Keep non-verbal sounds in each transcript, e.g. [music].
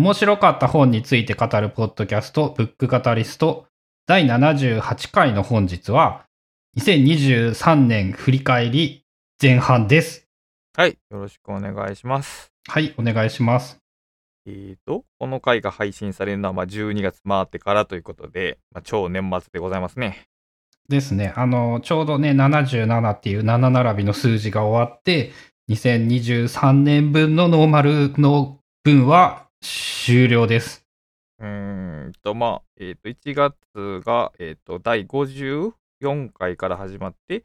面白かった本について語るポッドキャスト、ブックカタリスト、第78回の本日は、2023年振り返り前半です。はい。よろしくお願いします。はい、お願いします。えーと、この回が配信されるのは、まあ、12月回ってからということで、まあ、超年末でございますね。ですね。あの、ちょうどね、77っていう7並びの数字が終わって、2023年分のノーマルの分は終了です。うーんと、まあ、えっ、と、1月が、えっ、と、第54回から始まって、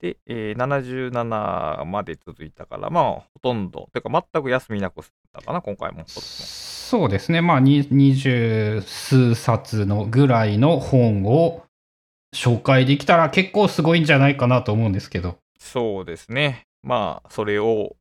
で、えー77まで続いたから、まあ、ほとんど、てか、全く休みなく済んだかな、今回も。そうですね。まあ、に二十数冊のぐらいの本を紹介できたら結構すごいんじゃないかなと思うんですけど。そうですね。まあ、それを、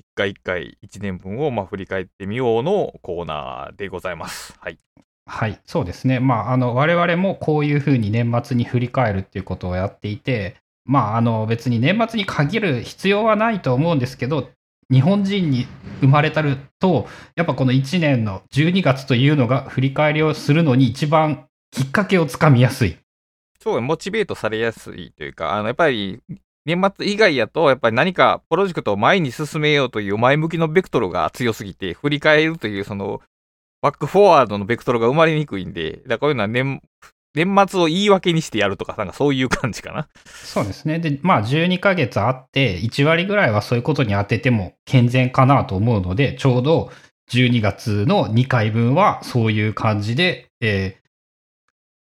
一回一回、一年分を、まあ、振り返ってみようのコーナーでございます。[laughs] はい。はい、そうですね。まあ、あの、我々もこういうふうに年末に振り返るっていうことをやっていて、まあ、あの、別に年末に限る必要はないと思うんですけど、日本人に生まれたると、やっぱこの1年の12月というのが振り返りをするのに一番きっかけをつかみやすい。そう、モチベートされやすいというか、あの、やっぱり、年末以外やと、やっぱり何かプロジェクトを前に進めようという前向きのベクトルが強すぎて、振り返るという、その、バックフォワードのベクトルが生まれにくいんで、だからこういうのは年、年末を言い訳にしてやるとか、なんかそういう感じかな。そうですね。で、まあ、12ヶ月あって、1割ぐらいはそういうことに当てても健全かなと思うので、ちょうど12月の2回分はそういう感じで、えー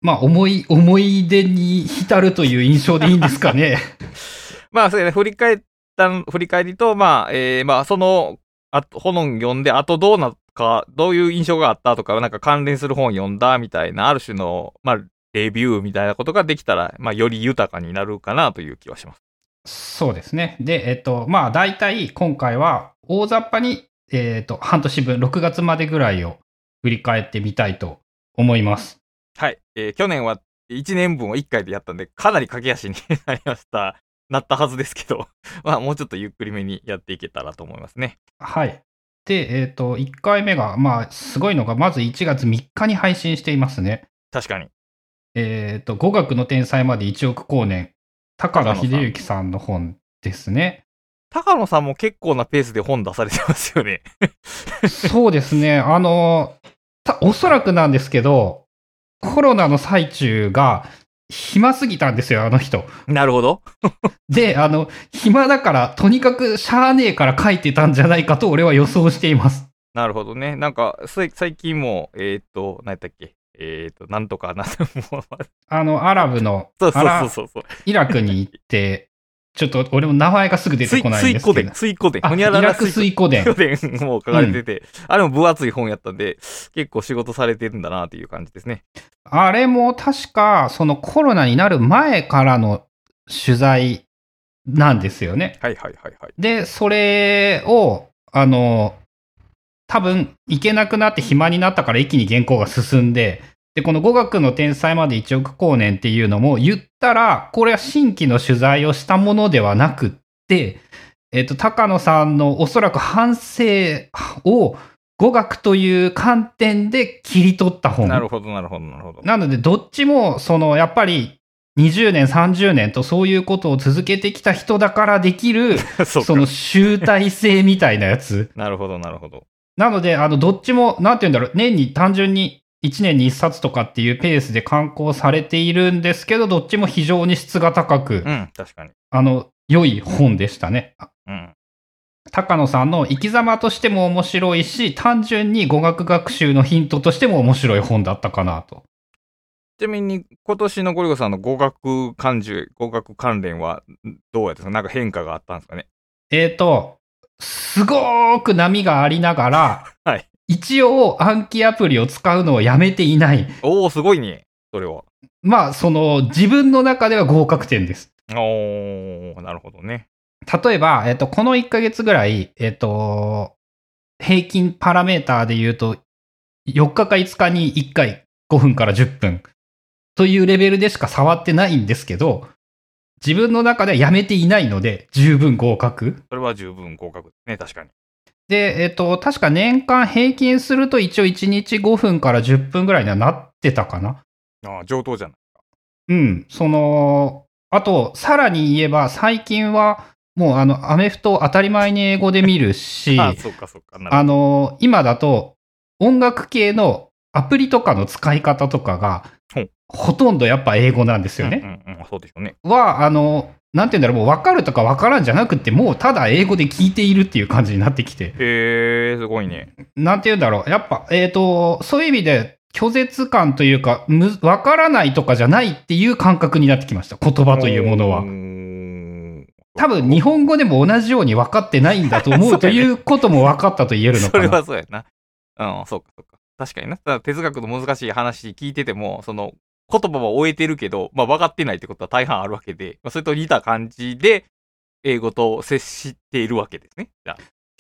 まあ、思い、思い出に浸るという印象でいいんですかね。[laughs] まあ、そうやね、振り返った、振り返りと、まあ、えー、まあ、その、あ本読んで、あとどうなっか、どういう印象があったとか、なんか関連する本読んだみたいな、ある種の、まあ、レビューみたいなことができたら、まあ、より豊かになるかなという気はします。そうですね。で、えっと、まあ、大体今回は大雑把に、えっと、半年分、6月までぐらいを振り返ってみたいと思います。はい。えー去年は1年分を1回でやったんで、かなり駆け足になりました。なったはずですけど、[laughs] まあ、もうちょっとゆっくりめにやっていけたらと思いますね。はい。で、えっ、と、1回目が、まあ、すごいのが、まず1月3日に配信していますね。確かに。えっ、と、語学の天才まで1億光年、高野秀幸さんの本ですね。高野さんも結構なペースで本出されてますよね。[laughs] そうですね。あの、たおそらくなんですけど、コロナの最中が暇すぎたんですよ、あの人。なるほど。で、あの、暇だから、とにかくしゃあねえから書いてたんじゃないかと俺は予想しています。なるほどね。なんか、最近も、えーっと、何やったっけ？えーっと、なんとかな、もうあの、アラブの、そうそうそうそう。イラクに行って、ちょっと俺も名前がすぐ出てこないんですけど水湖伝、。水湖伝。あ、ほイにゃらら水湖伝。湖伝もう書かれてて、[laughs] あれも分厚い本やったんで、結構仕事されてるんだなっていう感じですね。あれも確か、そのコロナになる前からの取材なんですよね。はいはいはいはい。で、それを、あの、多分、行けなくなって暇になったから一気に原稿が進んで、で、この語学の天才まで1億光年っていうのも言ったら、これは新規の取材をしたものではなくって、えっと、高野さんのおそらく反省を語学という観点で切り取った本。なるほどなるほどなるほど。なので、どっちも、その、やっぱり、20年、30年とそういうことを続けてきた人だからできる、[laughs] その集大成みたいなやつ。[laughs] なるほどなるほど。なので、あの、どっちも、なんて言うんだろう、年に単純に1年に1冊とかっていうペースで刊行されているんですけど、どっちも非常に質が高く、うん、確かに。あの、良い本でしたね。うん。高野さんの生き様としても面白いし、単純に語学学習のヒントとしても面白い本だったかなと。ちなみに、今年のゴリゴさんの語学関係、語学関連はんどうやったんですか？なんか変化があったんですかね？えーと、すごーく波がありながら、[laughs] はい。一応暗記アプリを使うのをやめていない。おおすごいね。それは。まあ、その、自分の中では合格点です。おー、なるほどね。例えば、えっと、この1ヶ月ぐらい、えっと、平均パラメーターで言うと、4日か5日に1回5分から10分というレベルでしか触ってないんですけど、自分の中ではやめていないので、十分合格。それは十分合格ですね、確かに。で、えっ、と、確か年間平均すると一応1日5分から10分ぐらいにはなってたかな。ああ、上等じゃない。うん。その、あと、さらに言えば、最近は、もうあの、アメフト当たり前に英語で見るし、[laughs] ああ、そっかそっか。あの、今だと、音楽系のアプリとかの使い方とかがほとんどやっぱ英語なんですよね。うんうんうん、そうでしょうね。は、あの、なんて言うんだろう、もう分かるとか分からんじゃなくて、もうただ英語で聞いているっていう感じになってきて、へえ、すごいね。なんて言うんだろう、やっぱ、えっ、と、そういう意味で、拒絶感というか、む分からないとかじゃないっていう感覚になってきました、言葉というものは多分、日本語でも同じように分かってないんだと思そうということも分かったと言えるのそれかな。[laughs] はそうやな。うん、そうかそうか。確かにな。ただ哲学の難しい話聞いてても、その、言葉は終えてるけど、まあ分かってないってことは大半あるわけで、まあ、それと似た感じで、英語と接しているわけですね。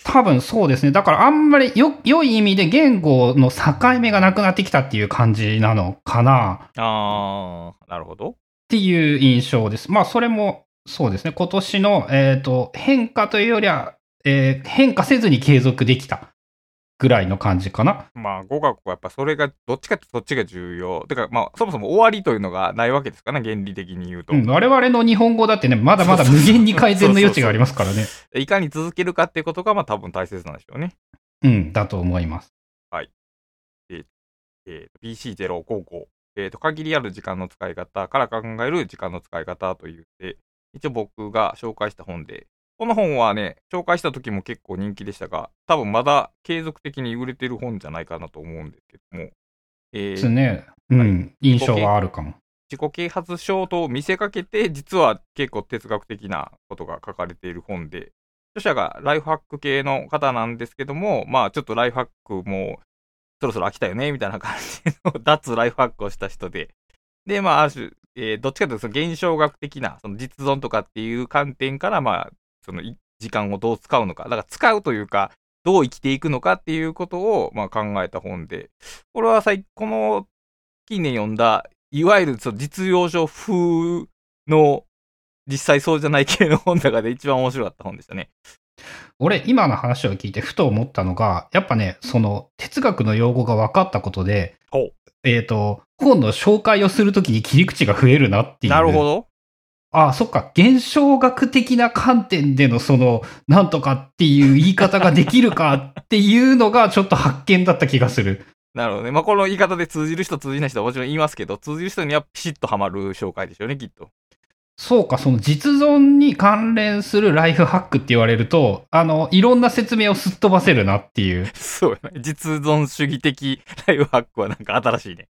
多分そうですね。だからあんまりよ、良い意味で言語の境目がなくなってきたっていう感じなのかな。あー、なるほど。っていう印象です。まあ、それもそうですね。今年の、えっ、と、変化というよりは、えー変化せずに継続できたぐらいの感じかな。まあ語学はやっぱそれが、どっちかってそっちが重要。てか、まあそもそも終わりというのがないわけですからね、原理的に言うと。うん、我々の日本語だってね、まだまだ無限に改善の余地がありますからね。いかに続けるかっていうことが、まあ多分大切なんでしょうね。うん、だと思います。えー、PC055、えーと、限りある時間の使い方から考える時間の使い方というて、一応僕が紹介した本で、この本はね、紹介した時も結構人気でしたが、多分まだ継続的に売れてる本じゃないかなと思うんですけども、えーですね。うん、印象はあるかも。自己啓発書と見せかけて、実は結構哲学的なことが書かれている本で、著者がライフハック系の方なんですけども、まあちょっとライフハックもそろそろ飽きたよね、みたいな感じの [laughs] 脱ライフハックをした人で、で、まあある種、えーどっちかというとその現象学的な、その実存とかっていう観点から、まあ、そのい時間をどう使うのか、だから使うというか、どう生きていくのかっていうことを、まあ、考えた本で、これは最この近年読んだ、いわゆるその実用書風の実際そうじゃない系の本の中で一番面白かった本でしたね。俺、今の話を聞いてふと思ったのが、やっぱね、その哲学の用語が分かったことで、えっ、と、本の紹介をするときに切り口が増えるなっていう。なるほど。ああ、そっか。現象学的な観点でのその、なんとかっていう言い方ができるかっていうのが [laughs] ちょっと発見だった気がする。なるほどね。まあ、この言い方で通じる人、通じない人はもちろん言いますけど、通じる人にはピシッとはまる紹介でしょうね、きっと。そうか、その実存に関連するライフハックって言われると、あの、いろんな説明をすっ飛ばせるなっていう。そう。実存主義的ライフハックはなんか新しいね。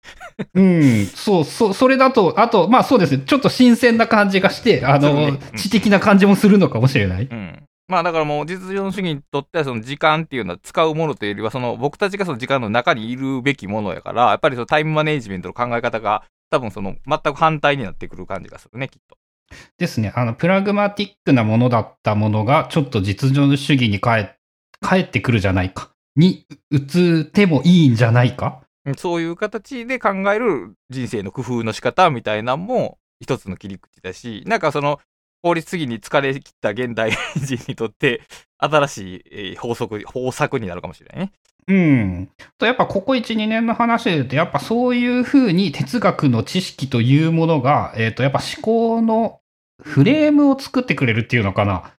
うん、そう、そう、それだと、あと、まあそうですね、ちょっと新鮮な感じがして、あの、ねうん知的な感じもするのかもしれない。うん。まあだからもう実存主義にとってはその時間っていうのは使うものというよりはその僕たちがその時間の中にいるべきものやから、やっぱりそのタイムマネージメントの考え方が多分その全く反対になってくる感じがするね、きっと。ですね。あの、プラグマティックなものだったものが、ちょっと実存主義に帰帰ってくるじゃないか。に移ってもいいんじゃないか？うんそういう形で考える人生の工夫の仕方みたいなんも一つの切り口だし、なんかその法律主義に疲れ切った現代人にとって新しいえー法則、方策になるかもしれないね。うん。と、やっぱここ1、2年の話で言うと、やっぱそういうふうに哲学の知識というものが、えっ、と、やっぱ思考のフレームを作ってくれるっていうのかな？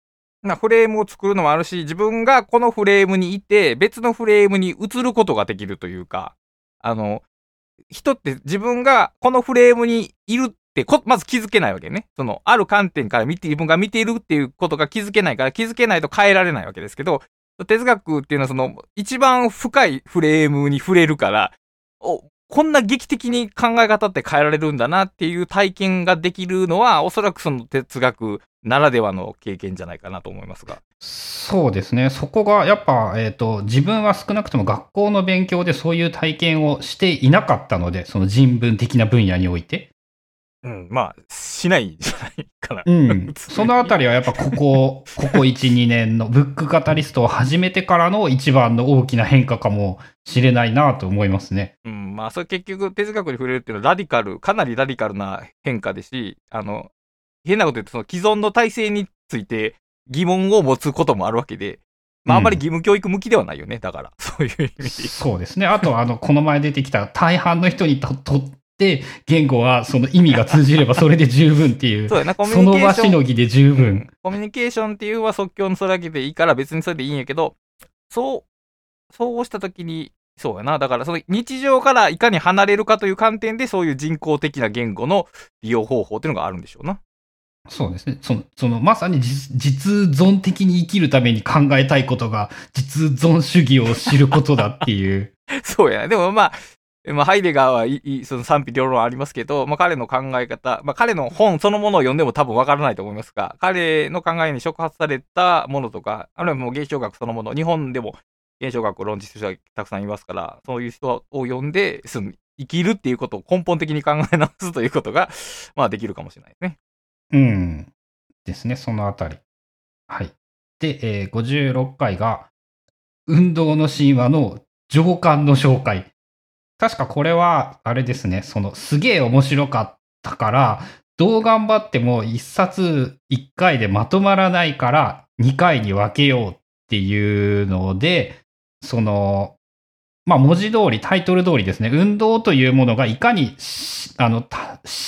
なフレームを作るのもあるし、自分がこのフレームにいて、別のフレームに移ることができるというか、あの、人って自分がこのフレームにいるって、まず気づけないわけね。その、ある観点から見て、自分が見ているっていうことが気づけないから、気づけないと変えられないわけですけど、哲学っていうのはその、一番深いフレームに触れるから、お、こんな劇的に考え方って変えられるんだなっていう体験ができるのは、おそらくその哲学ならではの経験じゃないかなと思いますが。そうですね。そこが、やっぱ、えっ、と、自分は少なくとも学校の勉強でそういう体験をしていなかったので、その人文的な分野において。うん、まあ、しないんじゃないかな。うん。そのあたりはやっぱここ、ここ1、2年のブックカタリストを始めてからの一番の大きな変化かもしれないなと思いますね。うん、まあ、それ結局、哲学に触れるっていうのはラディカル、かなりラディカルな変化ですし、あの、変なこと言うと、その既存の体制について疑問を持つこともあるわけで、まあ、あんまり義務教育向きではないよね。だから、[laughs] そういう意味で。そうですね。あと、あの、この前出てきた大半の人にととって、言語はその意味が通じればそれで十分っていう、[laughs] そうやな、コミュその場ニケーション。しのぎで十う分ん。コミュニケーションっていうのは即興のそれだけでいいから別にそれでいいんやけど、そう、そうしたときに、そうやな。だからその日常からいかに離れるかという観点でそういう人工的な言語の利用方法っていうのがあるんでしょうな。そうですね。その、そのまさに実実存的に生きるために考えたいことが、実存主義を知ることだっていう。[laughs] そうやな。でもまあ、まあ、ハイデガーはいいその賛否両論ありますけど、まあ、彼の考え方、まあ、彼の本そのものを読んでも多分わからないと思いますが、彼の考えに触発されたものとか、あるいはもう現象学そのもの、日本でも現象学を論じする人がたくさんいますから、そういう人を読んで、生きるっていうことを根本的に考え直すということが、[laughs] まあできるかもしれないですね。うん。ですね、そのあたり。はい。で、えー56回が、運動の神話の上巻の紹介。確かこれは、あれですね、その、すげえ面白かったから、どう頑張っても1冊1回でまとまらないから、2回に分けようっていうので、その、まあ文字通り、タイトル通りですね、運動というものがいかに、あの、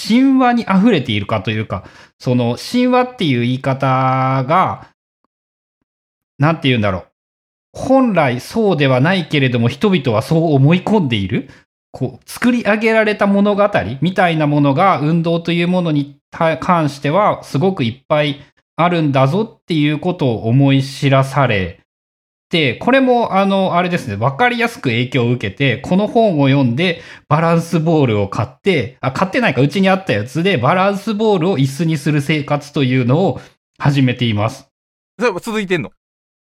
神話に溢れているかというか、その神話っていう言い方が、なんて言うんだろう。本来そうではないけれども人々はそう思い込んでいる。こう、作り上げられた物語みたいなものが運動というものに関してはすごくいっぱいあるんだぞっていうことを思い知らされて、これもあの、あれですね、わかりやすく影響を受けて、この本を読んでバランスボールを買って、あ、買ってないか、うちにあったやつでバランスボールを椅子にする生活というのを始めています。それ続いてんの？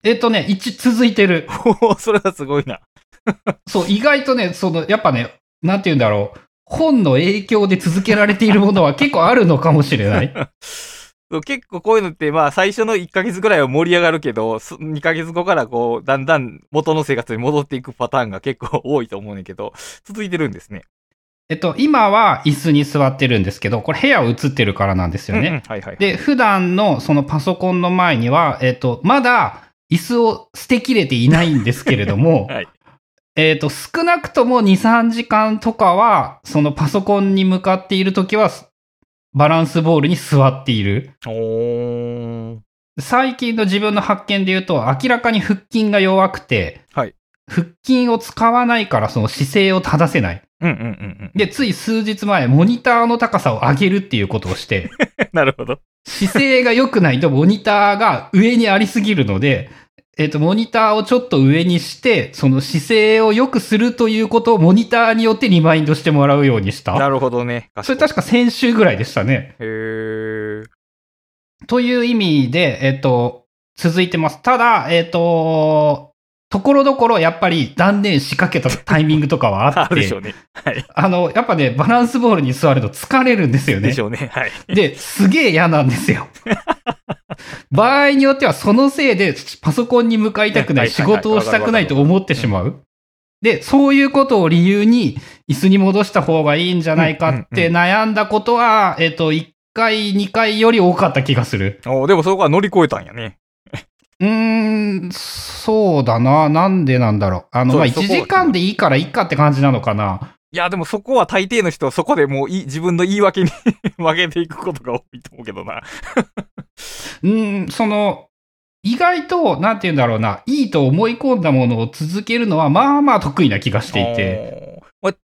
えっとね、一、続いてる。おおそれはすごいな。[laughs] そう、意外とね、その、やっぱね、なんて言うんだろう。本の影響で続けられているものは結構あるのかもしれない。[laughs] 結構こういうのって、まあ最初の1ヶ月ぐらいは盛り上がるけど、す2ヶ月後からこう、だんだん元の生活に戻っていくパターンが結構多いと思うねんけど、続いてるんですね。えっと、今は椅子に座ってるんですけど、これ部屋を映ってるからなんですよね。うんうんはいはい。で、普段のそのパソコンの前には、えっと、まだ椅子を捨てきれていないんですけれども、[laughs] はいえっと、少なくとも2、3時間とかは、そのパソコンに向かっているときは、バランスボールに座っている。最近の自分の発見で言うと、明らかに腹筋が弱くて、はい腹筋を使わないからその姿勢を正せない。うんうんうんうん。で、つい数日前、モニターの高さを上げるっていうことをして、[laughs] なるほど。姿勢が良くないとモニターが上にありすぎるので、えっ、と、モニターをちょっと上にして、その姿勢を良くするということをモニターによってリマインドしてもらうようにした。なるほどね。それ確か先週ぐらいでしたね。へー。という意味で、えっ、と、続いてます。ただ、えっ、と、ところどころやっぱり断念しかけたタイミングとかはああってるでしょ、うね。はい。あの、やっぱね、バランスボールに座ると疲れるんですよねでし。ょうね。はい。で、すげえ嫌なんですよ。[laughs] 場合によってはそのせいでパソコンに向かいたくない、仕事をしたくないと思ってしまう。で、そういうことを理由に椅子に戻した方がいいんじゃないかって悩んだことは、えっと、1回、2回より多かった気がする。おーでもそこは乗り越えたんやね。うーん、そうだな。なんでなんだろう。あの、まあ、1そうそこ時間でいいからいいかって感じなのかな。いや、でもそこは大抵の人はそこでもういい自分の言い訳に [laughs] 負けていくことが多いと思うけどな。うーん、その、意外と、なんて言うんだろうな、いいと思い込んだものを続けるのは、まあまあ得意な気がしていて。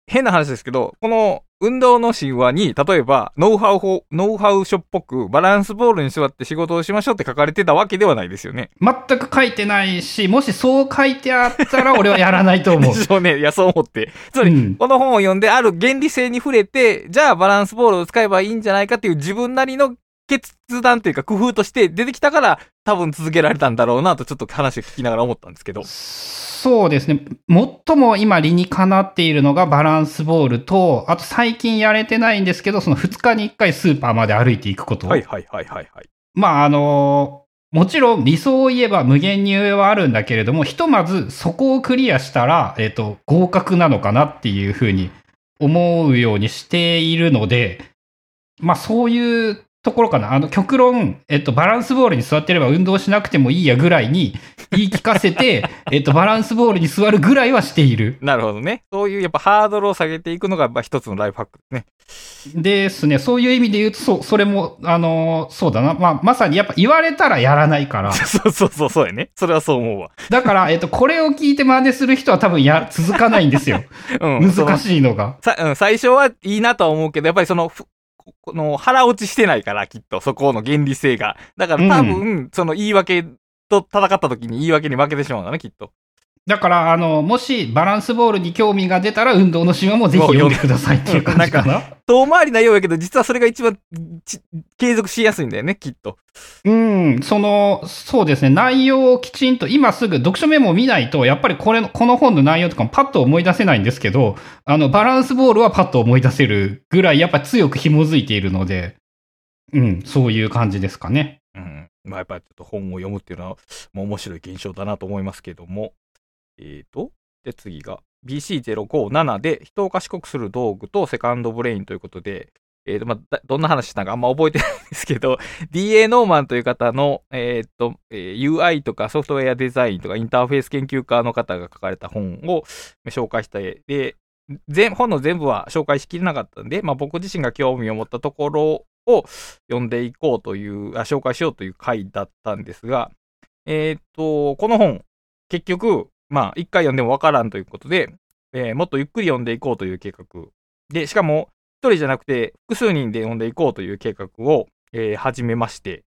変な話ですけど、この運動の神話に、例えば、ノウハウ法、ノウハウ書っぽく、バランスボールに座って仕事をしましょうって書かれてたわけではないですよね。全く書いてないし、もしそう書いてあったら [laughs] 俺はやらないと思うで。しょうね。いや、そう思って。つまり、うんこの本を読んで、ある原理性に触れて、じゃあバランスボールを使えばいいんじゃないかっていう自分なりの決断というか工夫として出てきたから、多分続けられたんだろうなと、ちょっと話を聞きながら思ったんですけど。そうですね。最も今理にかなっているのがバランスボールと、あと最近やれてないんですけど、その2日に1回スーパーまで歩いていくこと。はいはいはいはいはい。まああのもちろん理想を言えば無限に上はあるんだけれども、ひとまずそこをクリアしたら、えっ、と、合格なのかなっていうふうに思うようにしているので、まあそういうところかな。あの、極論、えっと、バランスボールに座ってれば運動しなくてもいいやぐらいに言い聞かせて、[laughs] えっと、バランスボールに座るぐらいはしている。なるほどね。そういうやっぱハードルを下げていくのが、まあ一つのライフハックですね。ですね。そういう意味で言うと、そ、それも、あのー、そうだな。まあ、まさにやっぱ言われたらやらないから。[laughs] そうそうそう、そうやね。それはそう思うわ。だから、えっと、これを聞いて真似する人は多分や、続かないんですよ。[laughs] うん。難しいのが。さ、うん、最初はいいなとは思うけど、やっぱりその、この腹落ちしてないから、きっと、そこの原理性が。だから多分、うん、その言い訳と戦った時に言い訳に負けてしまうんだね、きっと。だから、あの、もしバランスボールに興味が出たら、運動の神話もぜひ読んでくださいっていう感じかな。[laughs] なんか遠回りなようやけど、実はそれが一番継続しやすいんだよね、きっと。うん、その、そうですね、内容をきちんと、今すぐ読書メモを見ないと、やっぱりこれ、この本の内容とかもパッと思い出せないんですけど、あの、バランスボールはパッと思い出せるぐらい、やっぱ強く紐づいているので、うん、そういう感じですかね。うん。まあ、やっぱりちょっと本を読むっていうのは、もう面白い現象だなと思いますけども。えっ、ー、と、で、次が BC057 で人を賢くする道具とセカンドブレインということで、え、ー、と、まあ、どんな話したかあんま覚えてないんですけど、[laughs] DA ノーマンという方の、え、ー、と、えー、UI とかソフトウェアデザインとかインターフェース研究家の方が書かれた本を紹介した絵で、本の全部は紹介しきれなかったんで、まあ、僕自身が興味を持ったところを読んでいこうという、紹介しようという回だったんですが、えっ、と、この本、結局、まあ、一回読んでもわからんということで、えー、もっとゆっくり読んでいこうという計画。で、しかも、一人じゃなくて、複数人で読んでいこうという計画を、えー、始めまして、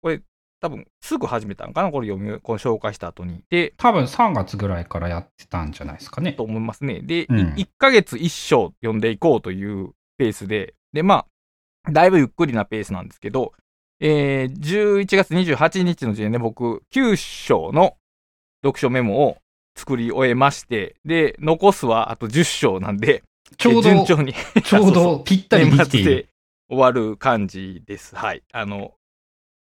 これ、多分、すぐ始めたのかな？これ読み、この紹介した後に。で、多分3月ぐらいからやってたんじゃないですかね。と思いますね。で、うん、1ヶ月1章読んでいこうというペースで、で、まあ、だいぶゆっくりなペースなんですけど、えー、11月28日の時点で僕、9章の読書メモを作り終えまして、で、残すはあと10章なんで、[laughs] ちょうど、順調に [laughs] ちょうどぴったりできて。終わる感じです。はい。あの、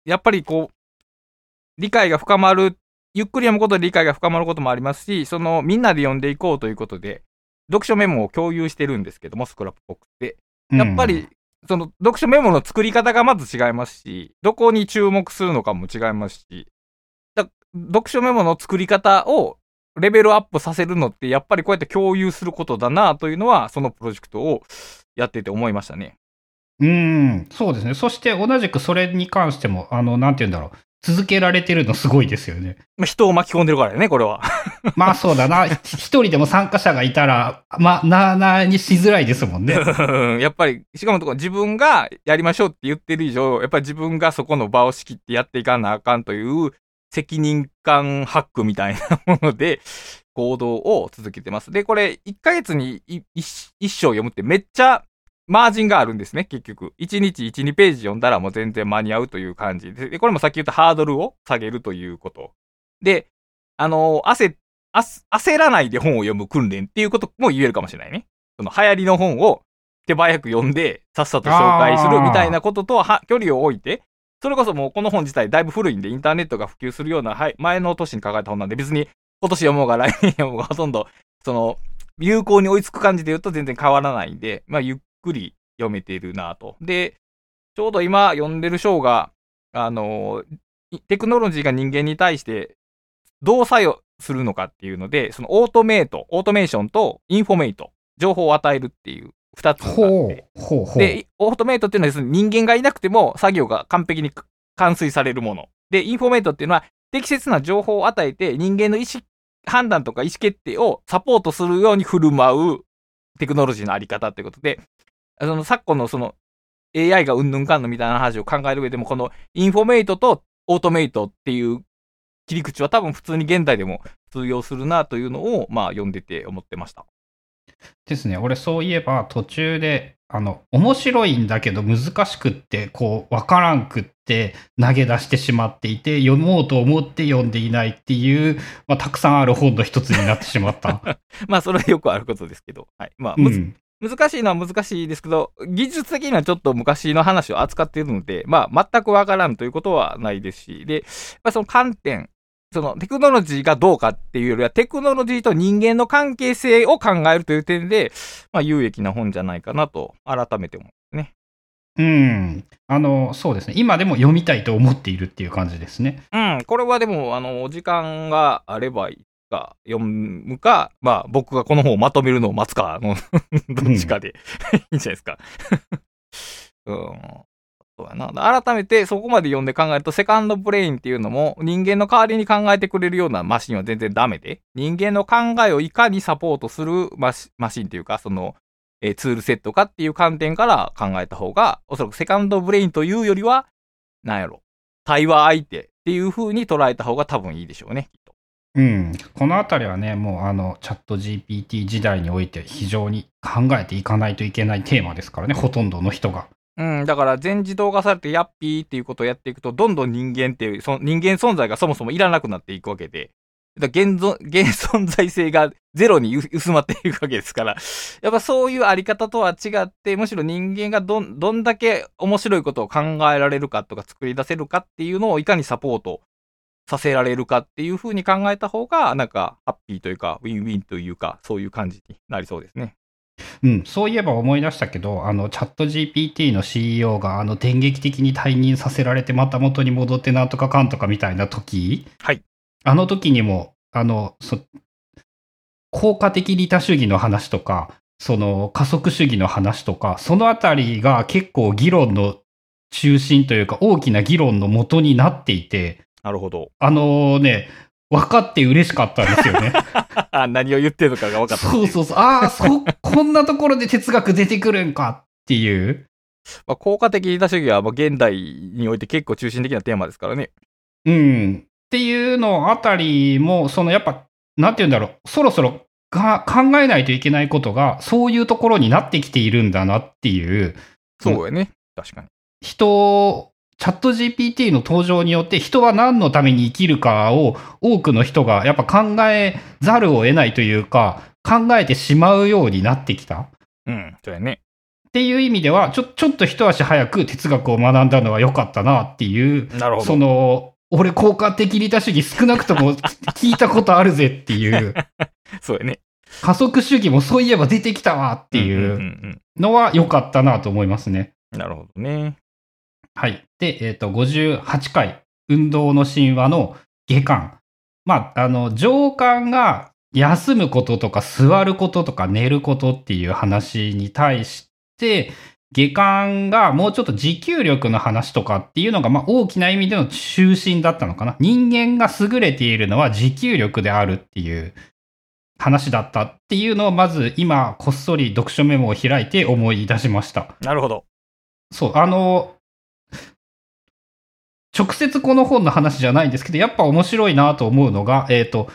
やっぱりこう、理解が深まる、ゆっくり読むことで理解が深まることもありますし、その、みんなで読んでいこうということで、読書メモを共有してるんですけども、 Scrapbox で。やっぱり、その、読書メモの作り方がまず違いますし、どこに注目するのかも違いますし、読書メモの作り方をレベルアップさせるのって、やっぱりこうやって共有することだなというのは、そのプロジェクトをやってて思いましたね。うん、そうですね。そして同じくそれに関しても、あの、なんて言うんだろう。続けられてるのすごいですよね。まあ、人を巻き込んでるからね、これは。[laughs] まあそうだな。一人でも参加者がいたら、まあ、なあなあにしづらいですもんね。[laughs] やっぱり、しかも自分がやりましょうって言ってる以上、やっぱり自分がそこの場を仕切ってやっていかなあかんという責任感ハックみたいなもので、[laughs] 行動を続けてます。で、これ、1ヶ月に 1, 章読むってめっちゃマージンがあるんですね、結局。1日1、2ページ読んだらもう全然間に合うという感じで、でこれもさっき言ったハードルを下げるということ。で、あの焦、焦らないで本を読む訓練っていうことも言えるかもしれないね。その流行りの本を手早く読んで、さっさと紹介するみたいなこととは距離を置いて、それこそもうこの本自体だいぶ古いんで、インターネットが普及するような、はい、前の年に書かれた本なんで、別に今年読もうが来年読もうがほとんど、その、有効に追いつく感じで言うと全然変わらないんで、まあ、ゆっくり読めているなと。で、ちょうど今読んでる章が、あの、テクノロジーが人間に対してどう作用するのかっていうので、その automate、オートメーションと informate、情報を与えるっていう二つで、 automate っていうのは人間がいなくても作業が完璧に完遂されるもの。で、 informate っていうのは適切な情報を与えて人間の意思判断とか意思決定をサポートするように振る舞うテクノロジーのあり方っていうことで、その昨今のその AI がうんぬんかんぬみたいな話を考える上でも、このインフォメイトとオートメイトっていう切り口は多分普通に現代でも通用するなというのを、まあ読んでて思ってました。ですね。俺そういえば途中で、あの、面白いんだけど難しくって、こう、わからんくって投げ出してしまっていて、読もうと思って読んでいないっていう、まあ、たくさんある本の一つになってしまった。[laughs] まあ、それはよくあることですけど。はい。まあ、うん、難しいのは難しいですけど、技術的にはちょっと昔の話を扱っているので、まあ、全くわからんということはないですし、で、やっぱその観点、そのテクノロジーがどうかっていうよりは、テクノロジーと人間の関係性を考えるという点で、まあ、有益な本じゃないかなと、改めて思うね。うん。あの、そうですね。今でも読みたいと思っているっていう感じですね。うん、これはでも、あの、時間があればいいか、読むか、まあ、僕がこの本をまとめるのを待つかの、[laughs] どっちかで、[laughs] いいんじゃないですか。[laughs] うん。そうやな。改めて、そこまで読んで考えると、セカンドブレインっていうのも、人間の代わりに考えてくれるようなマシンは全然ダメで、人間の考えをいかにサポートするマシンっていうか、その、えーツールセットかっていう観点から考えた方が、おそらくセカンドブレインというよりは、なんやろ、対話相手っていう風に捉えた方が多分いいでしょうね、きっと。うん。このあたりはね、もうあの、チャット GPT 時代において非常に考えていかないといけないテーマですからね、ほとんどの人が。うん、だから全自動化されてヤッピーっていうことをやっていくと、どんどん人間っていう、その人間存在がそもそもいらなくなっていくわけで、だ現存 [laughs] 現存在性がゼロに薄まっていくわけですから、[laughs] やっぱそういうあり方とは違って、むしろ人間がどん、どんだけ面白いことを考えられるかとか作り出せるかっていうのをいかにサポートさせられるかっていう風に考えた方が、なんかハッピーというか、ウィンウィンというか、そういう感じになりそうですね。うん、そういえば思い出したけど、あの、チャット GPT の CEO が、あの、電撃的に退任させられて、また元に戻ってなんとかかんとかみたいな時、はい。あの時にも、あの、そ、効果的利他主義の話とか、その加速主義の話とか、そのあたりが結構議論の中心というか、大きな議論の元になっていて、なるほど。あのね、分かって嬉しかったんですよね。[laughs] 何を言ってるのかが分かった。そうそうそう。ああ、そ、こんなところで哲学出てくるんかっていう。まあ、効果的利他主義は、まあ、現代において結構中心的なテーマですからね。うん。っていうのあたりも、そのやっぱ、なんて言うんだろう。そろそろが考えないといけないことが、そういうところになってきているんだなっていう。そうやね。確かに。人、チャット GPT の登場によって人は何のために生きるかを多くの人がやっぱ考えざるを得ないというか、考えてしまうようになってきた。うん。そうやね。っていう意味では、ちょ、ちょっと一足早く哲学を学んだのは良かったなっていう、なるほど。その、俺効果的利他主義少なくとも聞いたことあるぜっていう、[laughs] そうやね。加速主義もそういえば出てきたわっていううんのは良かったなと思いますね。うん。なるほどね。はい。で、えっ、と、58回、運動の神話の下巻。まあ、あの、上巻が休むこととか座ることとか寝ることっていう話に対して、下巻がもうちょっと持久力の話とかっていうのが、まあ、大きな意味での中心だったのかな。人間が優れているのは持久力であるっていう話だったっていうのを、まず今、こっそり読書メモを開いて思い出しました。なるほど。そう、あの、直接この本の話じゃないんですけど、やっぱ面白いなと思うのが、えっ、と、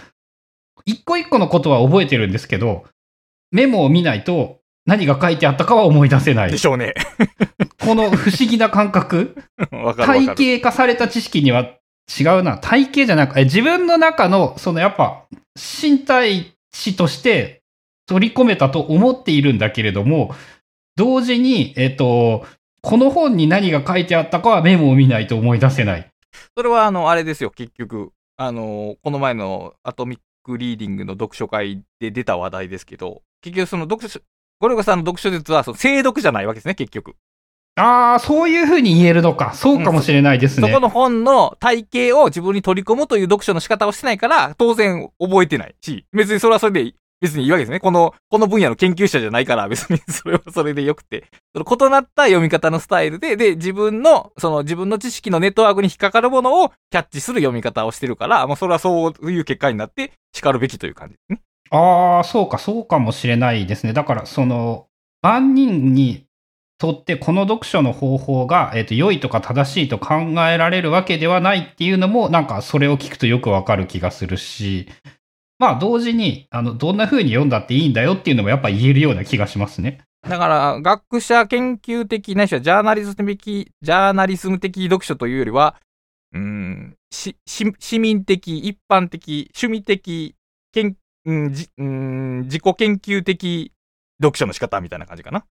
一個一個のことは覚えてるんですけど、メモを見ないと何が書いてあったかは思い出せないで。しょうね。[laughs] この不思議な感覚。[laughs] 体系化された知識には違うな。体系じゃなく、え自分の中の、そのやっぱ、身体値として取り込めたと思っているんだけれども、同時に、えっ、と、この本に何が書いてあったかはメモを見ないと思い出せない。それは、あの、あれですよ、結局。あの、この前のアトミックリーディングの読書会で出た話題ですけど、結局その読書、ゴルゴさんの読書術は、その精読じゃないわけですね、結局。ああ、そういう風に言えるのか。そうかもしれないですね。そこの本の体系を自分に取り込むという読書の仕方をしてないから、当然覚えてないし、別にそれはそれでいい、別にいいわけですね。この、この分野の研究者じゃないから、[laughs] 別に [laughs] それはそれでよくて。その異なった読み方のスタイルで、で、自分の、その自分の知識のネットワークに引っかかるものをキャッチする読み方をしてるから、もうそれはそういう結果になって、叱るべきという感じですね。ああ、そうか、そうかもしれないですね。だから、その、万人にとってこの読書の方法が、えっ、と、良いとか正しいと考えられるわけではないっていうのも、なんかそれを聞くとよくわかる気がするし、まあ、同時に、あの、どんな風に読んだっていいんだよっていうのもやっぱ言えるような気がしますね。だから、学者研究的、ないしはジャーナリズム的、ジャーナリズム的読書というよりは、うーん、市民的、一般的、趣味的、けん、じ、うん、自己研究的読書の仕方みたいな感じかな。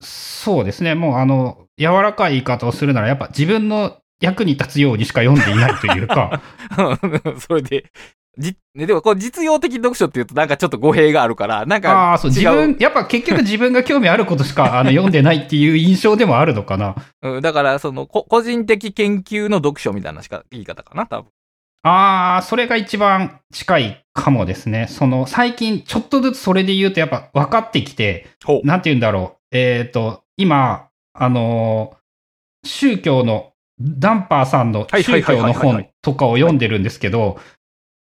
そうですね。もう、あの、柔らかい言い方をするなら、やっぱ自分の役に立つようにしか読んでいないというか、[laughs] それで、じ、ねでもこれ実用的読書って言うとなんかちょっと語弊があるから、なんかああ、そう、自分、やっぱ結局自分が興味あることしか [laughs] あの読んでないっていう印象でもあるのかな。うん、だからそのこ個人的研究の読書みたいなしか言い方かな、多分。ああ、それが一番近いかもですね。その、最近ちょっとずつそれで言うとやっぱ分かってきて。なんて言うんだろう。えっ、と、今、あのー宗教の、ダンパーさんの宗教の本とかを読んでるんですけど、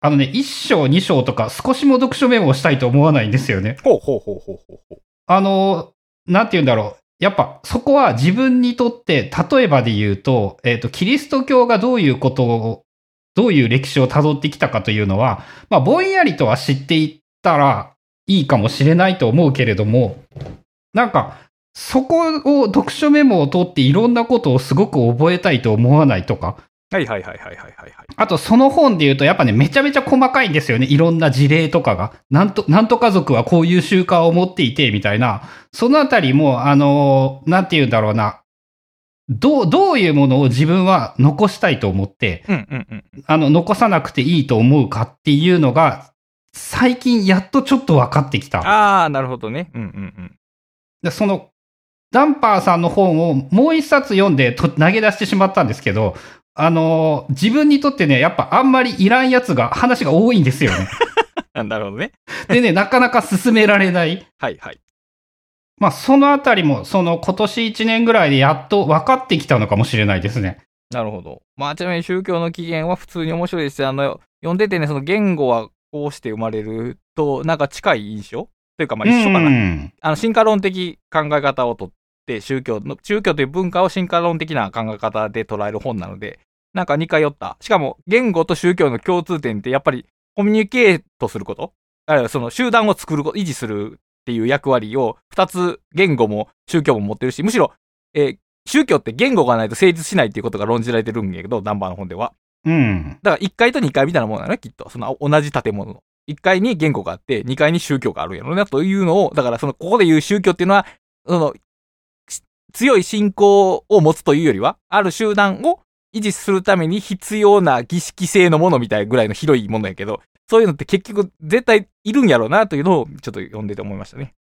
あのね、一章二章とか少しも読書メモをしたいと思わないんですよね。ほうほうほうほうほうほう。あのーなんて言うんだろう。やっぱそこは自分にとって、例えばで言うと、えっ、と、キリスト教がどういうことを、どういう歴史を辿ってきたかというのは、まあ、ぼんやりとは知っていったらいいかもしれないと思うけれども、なんか、そこを読書メモを取っていろんなことをすごく覚えたいと思わないとか、はいはいはいはいはいはいはい。あとその本で言うとやっぱね、めちゃめちゃ細かいんですよね。いろんな事例とかが。なんと、なんと家族はこういう習慣を持っていて、みたいな。そのあたりも、あのーなんて言うんだろうな。どう、どういうものを自分は残したいと思って、うんうんうん。あの、残さなくていいと思うかっていうのが、最近やっとちょっと分かってきた。ああ、なるほどね。うんうんうん。でその、ダンパーさんの本をもう一冊読んでと投げ出してしまったんですけど、あのー自分にとってね、やっぱあんまりいらんやつが、話が多いんですよね。あ [laughs] なるほどね。でね、なかなか進められない。はいはい。まあ、そのあたりも、その今年1年ぐらいでやっと分かってきたのかもしれないですね。なるほど。まあ、ちなみに宗教の起源は普通に面白いですし、あの、読んでてね、その言語はこうして生まれると、なんか近い印象？というか、まあ一緒かな。うんあの、進化論的考え方をとって、宗教の、宗教という文化を進化論的な考え方で捉える本なので、なんか似通った。しかも、言語と宗教の共通点って、やっぱりコミュニケートすること。あるいはその集団を作ること、維持するっていう役割を、二つ言語も宗教も持ってるし、むしろ、えー宗教って言語がないと成立しないっていうことが論じられてるんやけど、ナンバーの本では。うん。だから1階と2階みたいなものなのね、きっと。その同じ建物の。1階に言語があって、2階に宗教があるんやろな、というのを、だからその、ここで言う宗教っていうのは、その、し強い信仰を持つというよりは、ある集団を維持するために必要な儀式性のものみたいぐらいの広いものやけど、そういうのって結局絶対いるんやろうなというのをちょっと読んでて思いましたね。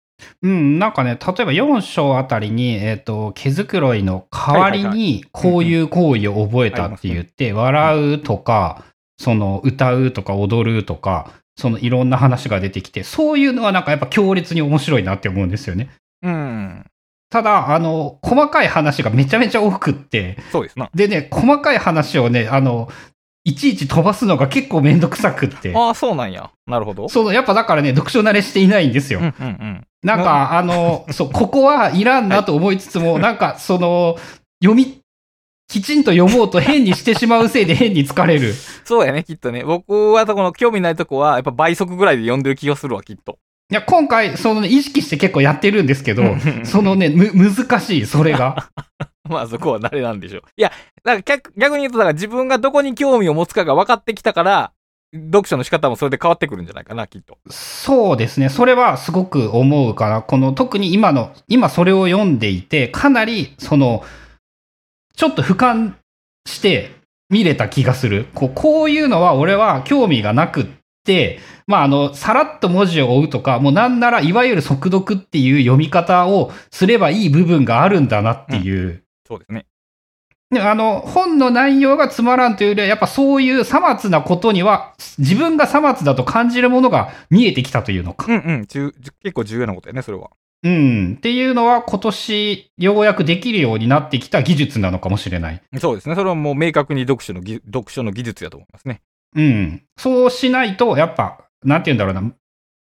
うん、なんかね、例えば4章あたりに、えっ、と、毛づくろいの代わりに、こういう行為を覚えたって言って、笑うとか、その、歌うとか踊るとか、そのいろんな話が出てきて、そういうのはなんかやっぱ強烈に面白いなって思うんですよね。うん。ただ、あの、細かい話がめちゃめちゃ多くって、そうですな。でね、細かい話をね、あの、いちいち飛ばすのが結構めんどくさくって。ああ、そうなんや。なるほど。その、やっぱだからね、読書慣れしていないんですよ。うんうんうん。なんか、あの、そう、ここはいらんなと思いつつも、なんか、その、読み、きちんと読もうと変にしてしまうせいで変に疲れる。[laughs] そうやね、きっとね。僕はこの興味ないとこは、やっぱ倍速ぐらいで読んでる気がするわ、きっと。いや、今回、そのね、意識して結構やってるんですけどそのね、む、難しい、それが。[laughs] まあそこは慣れなんでしょう。いや、だから逆逆に言うと、だから自分がどこに興味を持つかが分かってきたから、読書の仕方もそれで変わってくるんじゃないかな、きっと。そうですね。それはすごく思うかな。この、特に今の、今それを読んでいて、かなり、その、ちょっと俯瞰して見れた気がする。こうこういうのは俺は興味がなくって、まあ、あの、さらっと文字を追うとか、もうなんなら、いわゆる速読っていう読み方をすればいい部分があるんだなっていう。そうですね。であの、本の内容がつまらんというよりは、やっぱそういうさまつなことには、自分がさまつだと感じるものが見えてきたというのか。うんうん。重結構重要なことやね、それは。うん。っていうのは今年ようやくできるようになってきた技術なのかもしれない。そうですね。それはもう明確に読書のぎ、読書の技術やと思いますね。うん。そうしないと、やっぱ、なんて言うんだろうな。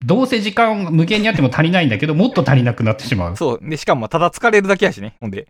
どうせ時間無限にあっても足りないんだけど、もっと足りなくなってしまう。そう。で、しかもただ疲れるだけやしね、ほんで。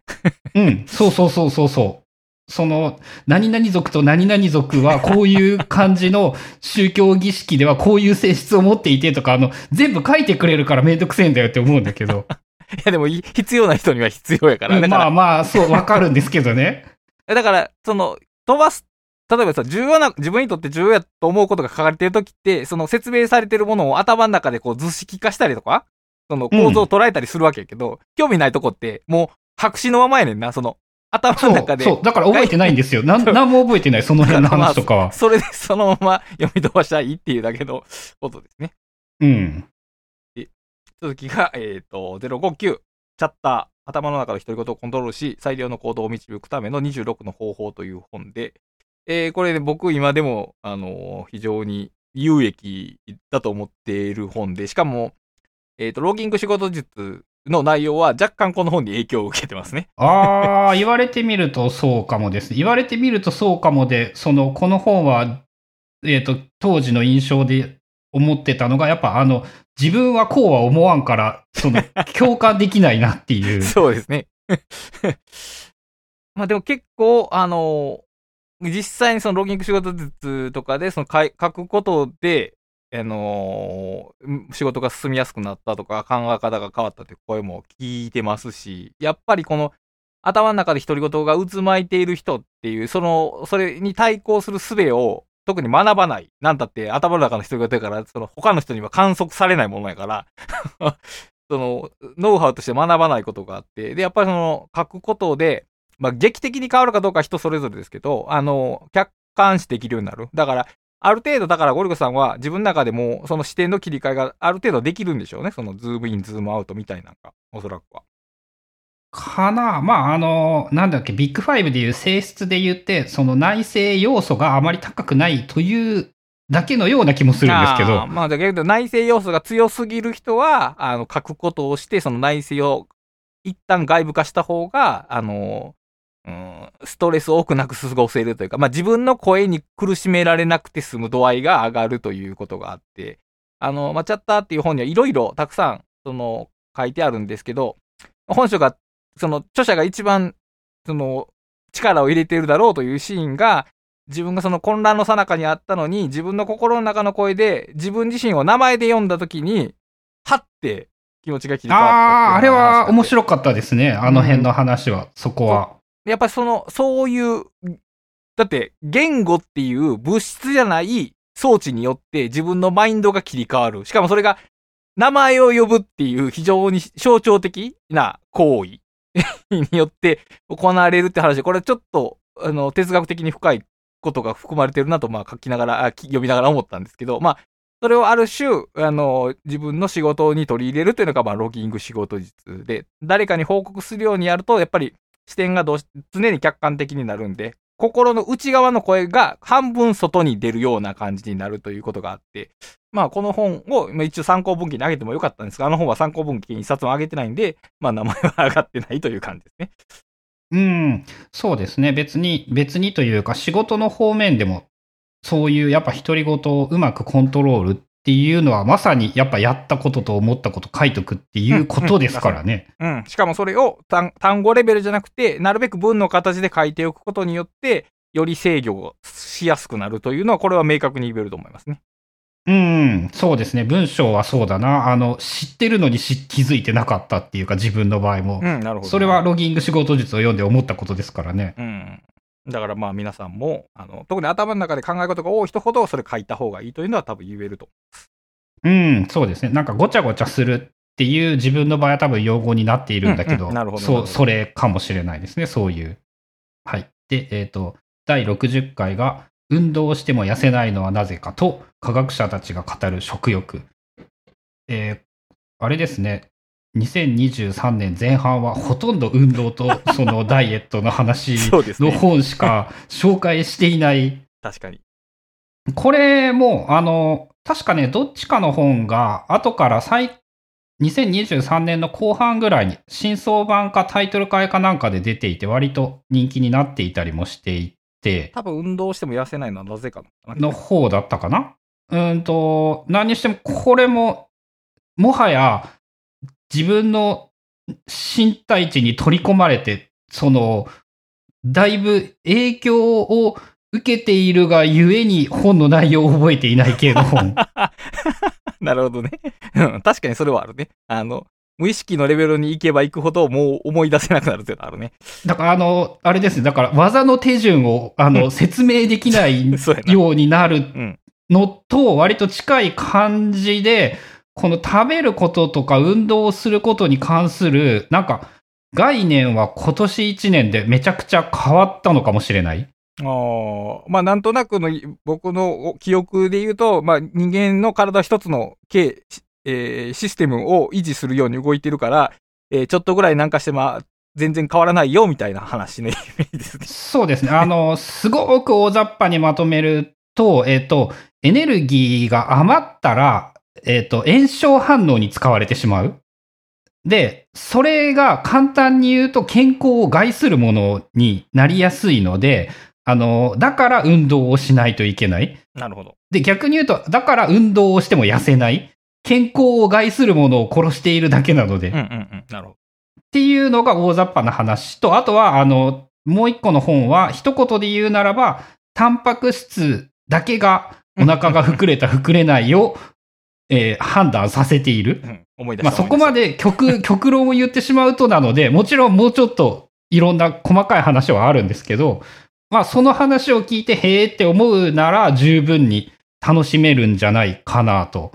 うん。そうそうそうそうそう。その、何々族と何々族はこういう感じの宗教儀式ではこういう性質を持っていてとか、あの、全部書いてくれるからめんどくせえんだよって思うんだけど。いや、でもい、必要な人には必要やから。だから、うんまあまあ、そう、わかるんですけどね。[laughs] だから、その、飛ばす、例えばさ、重要な、自分にとって重要やと思うことが書かれてるときって、その説明されてるものを頭の中でこう図式化したりとか、その構造を捉えたりするわけやけど、興味ないとこって、もう白紙のままやねんな、その、頭の中、で。そう。だから覚えてないんですよ。なん、なんも覚えてない、その辺の話とかは。それでそのまま読み飛ばしたらいいっていうだけの [laughs] ことですね。うん。続きが、えっ、と、059。チャッター。頭の中の独り言をコントロールし、最良の行動を導くための26の方法という本で、えーこれね、僕今でも、あのー非常に有益だと思っている本で、しかも、えっ、と、ローギング仕事術の内容は若干この本に影響を受けてますね。ああ、言われてみるとそうかもです。言われてみるとそうかもで、その、この本は、えっ、と、当時の印象で思ってたのが、やっぱあの、自分はこうは思わんから、その、[laughs] 共感できないなっていう。そうですね。[laughs] まあでも結構、あの実際にそのロギング仕事術とかで、その書くことで、あのー仕事が進みやすくなったとか、考え方が変わったという声も聞いてますし、やっぱりこの頭の中で独り言が渦巻いている人っていう、その、それに対抗する術を特に学ばない。なんだって頭の中の独り言だから、その他の人には観測されないものやから、[laughs] その、ノウハウとして学ばないことがあって、で、やっぱりその、書くことで、まあ、劇的に変わるかどうかは人それぞれですけど、あの、客観視できるようになる。だから、ある程度、だからゴリゴさんは自分の中でも、その視点の切り替えがある程度できるんでしょうね。その、ズームイン、ズームアウトみたいなんか、おそらくは。かなまあ、あの、なんだっけ、ビッグファイブでいう性質で言って、その内省要素があまり高くないというだけのような気もするんですけど。まあ、だけど内省要素が強すぎる人は、あの、書くことをして、その内省を一旦外部化した方が、あの、ストレス多くなく過ごせるというか、まあ自分の声に苦しめられなくて済む度合いが上がるということがあって、あの、まあ、チャッターっていう本にはいろいろたくさん、その、書いてあるんですけど、本書が、その、著者が一番、その、力を入れているだろうというシーンが、自分がその混乱の最中にあったのに、自分の心の中の声で、自分自身を名前で読んだときに、はって気持ちが切り替わったああ、あれは面。白かったですね。あの辺の話は、そこは。やっぱりその、そういう、だって、言語っていう物質じゃない装置によって自分のマインドが切り替わる。しかもそれが、名前を呼ぶっていう非常に象徴的な行為 [laughs] によって行われるって話で、これちょっと、あの、哲学的に深いことが含まれてるなと、まあ書きながら、読みながら思ったんですけど、まあ、それをある種、あの、自分の仕事に取り入れるというのが、まあ、ロギング仕事術で、誰かに報告するようにやると、やっぱり視点がどうし常に客観的になるんで、心の内側の声が半分外に出るような感じになるということがあって、まあこの本を、一応参考文献に上げてもよかったんですが、あの本は参考文献一冊も上げてないんで、まあ名前は上がってないという感じですね。うん、そうですね。別に、別にというか、仕事の方面でも、そういうやっぱ独り言をうまくコントロールっていうのは、まさにやっぱやったことと思ったこと書いとくっていうことですからね。うん。しかもそれを単単語レベルじゃなくて、なるべく文の形で書いておくことによって、より制御しやすくなるというのは、これは明確に言えると思いますね。うん、そうですね。文章はそうだな。あの、知ってるのにし気づいてなかったっていうか、自分の場合も。うん、なるほど。それはロギング仕事術を読んで思ったことですからね。うん。だからまあ皆さんも、あの、特に頭の中で考え事が多い人ほどそれ書いた方がいいというのは多分言えると。うん、そうですね。なんかごちゃごちゃするっていう自分の場合は多分用語になっているんだけど、うんうんなるほどそう、それかもしれないですね。そういう。はい。で、えっ、と、第60回が、運動をしても痩せないのはなぜかと、科学者たちが語る食欲。えーあれですね。2023年前半はほとんど運動とそのダイエットの話。[laughs] の本しか紹介していない確かに。これも、あの、確かね、どっちかの本が、後から最、2023年の後半ぐらいに、新装版かタイトル替えかなんかで出ていて、割と人気になっていたりもしていて、多分運動しても痩せないのはなぜかな。の方だったかな？うーんと、何にしても、これも、もはや、自分の身体値に取り込まれて、その、だいぶ影響を受けているがゆえに本の内容を覚えていない系の本。[laughs] なるほどね。うん確かにそれはあるね。あの、無意識のレベルに行けば行くほどもう思い出せなくなるっていうのはあるね。だから、あの、あれですね。だから、技の手順を、あの、説明できない。[laughs] ようになる。のと割と近い感じで、この食べることとか運動をすることに関する、なんか、概念は今年1年でめちゃくちゃ変わったのかもしれない？ああ、まあなんとなくの僕の記憶で言うと、まあ人間の体一つの系、えーシステムを維持するように動いてるから、えーちょっとぐらいなんかしてまあ全然変わらないよみたいな話の [laughs] イメージですね。そうですね。あの、すごく大雑把にまとめると、えっ、と、エネルギーが余ったら、えっ、と、炎症反応に使われてしまう。で、それが簡単に言うと健康を害するものになりやすいので、あの、だから運動をしないといけない。なるほど。で、逆に言うと、だから運動をしても痩せない。健康を害するものを殺しているだけなので。うんうんうん。なるほっていうのが大雑把な話と、あとは、あの、もう一個の本は、一言で言うならば、タンパク質だけがお腹が膨れた膨れないを、えー判断させている。ど。うん、思い出。まあそこまで。で極、[laughs] 極論を言ってしまうとなので、もちろんもうちょっといろんな細かい話はあるんですけど、まあその話を聞いて、へーって思うなら十分に楽しめるんじゃないかなと。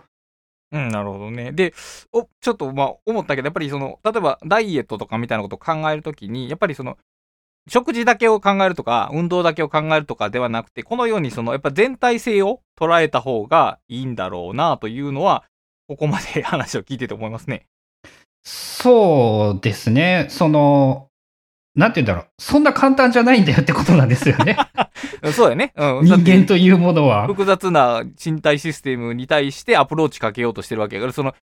うん、なるほどね。で、お、ちょっとまあ思ったけど、やっぱりその、例えばダイエットとかみたいなことを考えるときに、やっぱりその、食事だけを考えるとか、運動だけを考えるとかではなくて、このようにその、やっぱ全体性を捉えた方がいいんだろうなというのは、ここまで話を聞いてて思いますね。そうですね。その、なんて言うんだろう。そんな簡単じゃないんだよってことなんですよね。う [laughs] んそうだよね。うん。[laughs] 人間というものは。複雑な身体システムに対してアプローチかけようとしてるわけだから、その、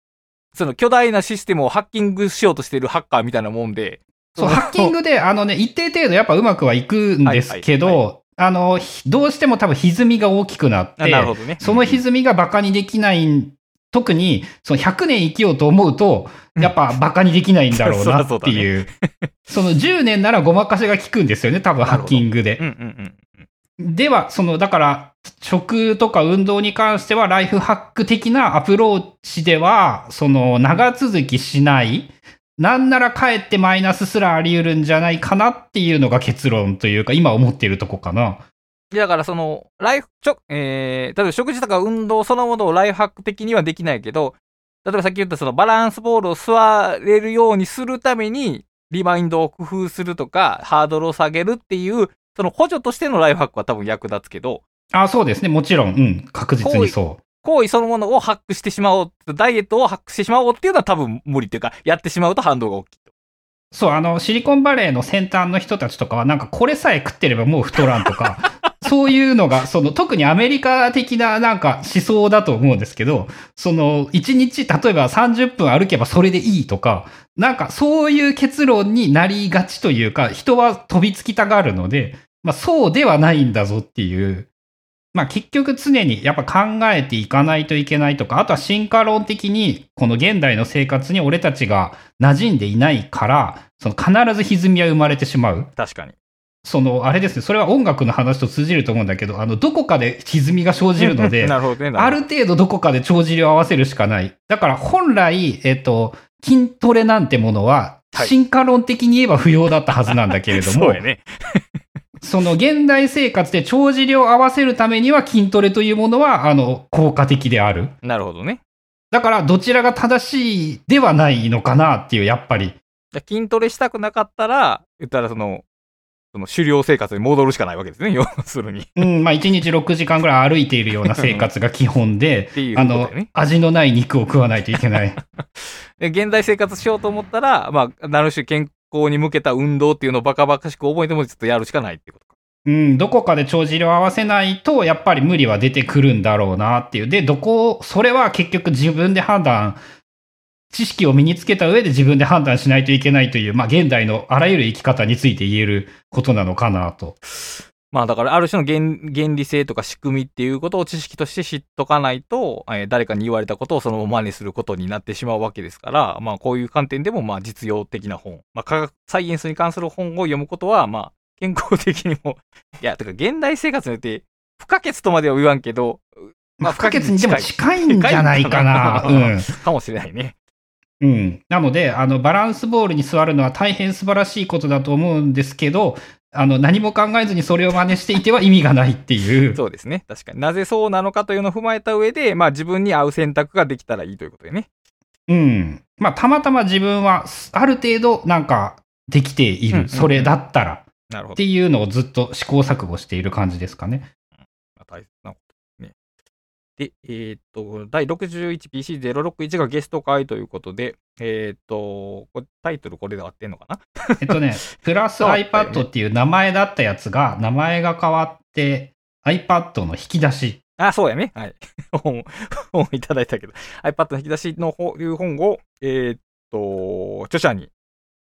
その巨大なシステムをハッキングしようとしてるハッカーみたいなもんで、そう、ハッキングで、あのね、一定程度やっぱうまくはいくんですけど、はいあの、ひどうしても多分歪みが大きくなっあて、ね。その歪みがバカにできない、特に、その100年生きようと思うと、やっぱバカにできないんだろうなっていう。[laughs] その10年ならごまかしが効くんですよね、多分ハッキングでうん。うんうん。では、その、だから、食とか運動に関しては、ライフハック的なアプローチでは、その、長続きしない、なんならかえってマイナスすらあり得るんじゃないかなっていうのが結論というか、今思っているとこかな。でだからその、ライフ、ちょ、えー、例えば食事とか運動そのものをライフハック的にはできないけど、例えばさっき言ったそのバランスボールを座れるようにするために、リマインドを工夫するとか、ハードルを下げるっていう、その補助としてのライフハックは多分役立つけど、あ、そうですね。もちろん、うん。確実にそう。行為そのものをハックしてしまおう、ダイエットをハックしてしまおうっていうのは多分無理っていうか、やってしまうと反動が大きい。そう、あの、シリコンバレーの先端の人たちとかは、なんかこれさえ食ってればもう太らんとか、[laughs] そういうのが、その、特にアメリカ的ななんか思想だと思うんですけど、その、1日、例えば30分歩けばそれでいいとか、なんかそういう結論になりがちというか、人は飛びつきたがるので、まあそうではないんだぞっていう、まあ結局常にやっぱ考えていかないといけないとか、あとは進化論的にこの現代の生活に俺たちが馴染んでいないから、その必ず歪みは生まれてしまう。確かに。そのあれですね、それは音楽の話と通じると思うんだけど、あの、どこかで歪みが生じるので、[laughs] なるほどね。なある程度どこかで帳尻を合わせるしかない。だから本来、えっと、筋トレなんてものは、はい進化論的に言えば不要だったはずなんだけれどども、[laughs] そうやね。その現代生活で帳尻を合わせるためには筋トレというものは、あの、効果的である。なるほどね。だから、どちらが正しいではないのかなっていう、やっぱり。筋トレしたくなかったら、言ったらその、その狩猟生活に戻るしかないわけですね、[laughs] 要するに。っうん、まあ、1日6時間ぐらい歩いているような生活が基本で、[laughs] ていうあの味のない肉を食わないといけない。[laughs] で現代生活しようと思ったら、まあ、なる種健康に向けた運動っていうのをバカバカしく覚えてもちょっとやるしかないってことか。うん、どこかで帳尻を合わせないと、やっぱり無理は出てくるんだろうなっていう。で、どこ、それは結局自分で判断、知識を身につけた上で自分で判断しないといけないという、まあ現代のあらゆる生き方について言えることなのかなと。まあだからある種の原原理性とか仕組みっていうことを知識として知っとかないと、えー誰かに言われたことをそのまま真似することになってしまうわけですから、まあこういう観点でもまあ実用的な本、まあ科学、サイエンスに関する本を読むことはまあ健康的にも、[laughs] いや、てか現代生活によって不可欠とまでは言わんけど、まあ不可欠にでも近いんじゃないかな。近いうん。[laughs] かもしれないね。うん。なので、あの、バランスボールに座るのは大変素晴らしいことだと思うんですけど、あの、何も考えずにそれを真似していては意味がないっていう。そうですね。確かに。なぜそうなのかというのを踏まえた上で、まあ自分に合う選択ができたらいいということでね。うん。まあ、たまたま自分は、ある程度、なんか、できている。うんうんうんそれだったら。なるほどって。いうのをずっと試行錯誤している感じですかね。大切なこ。で、えーっと、第 61PC061 がゲスト会ということで、えーっと、タイトルこれで合ってんのかな？[laughs] えっとね、プラス iPad っていう名前だったやつが、名前が変わって、iPad の引き出し。あ、そうやね。はい。[laughs] 本、本いただいたけど、iPad の引き出しの方いう本を、えーっと、著者に、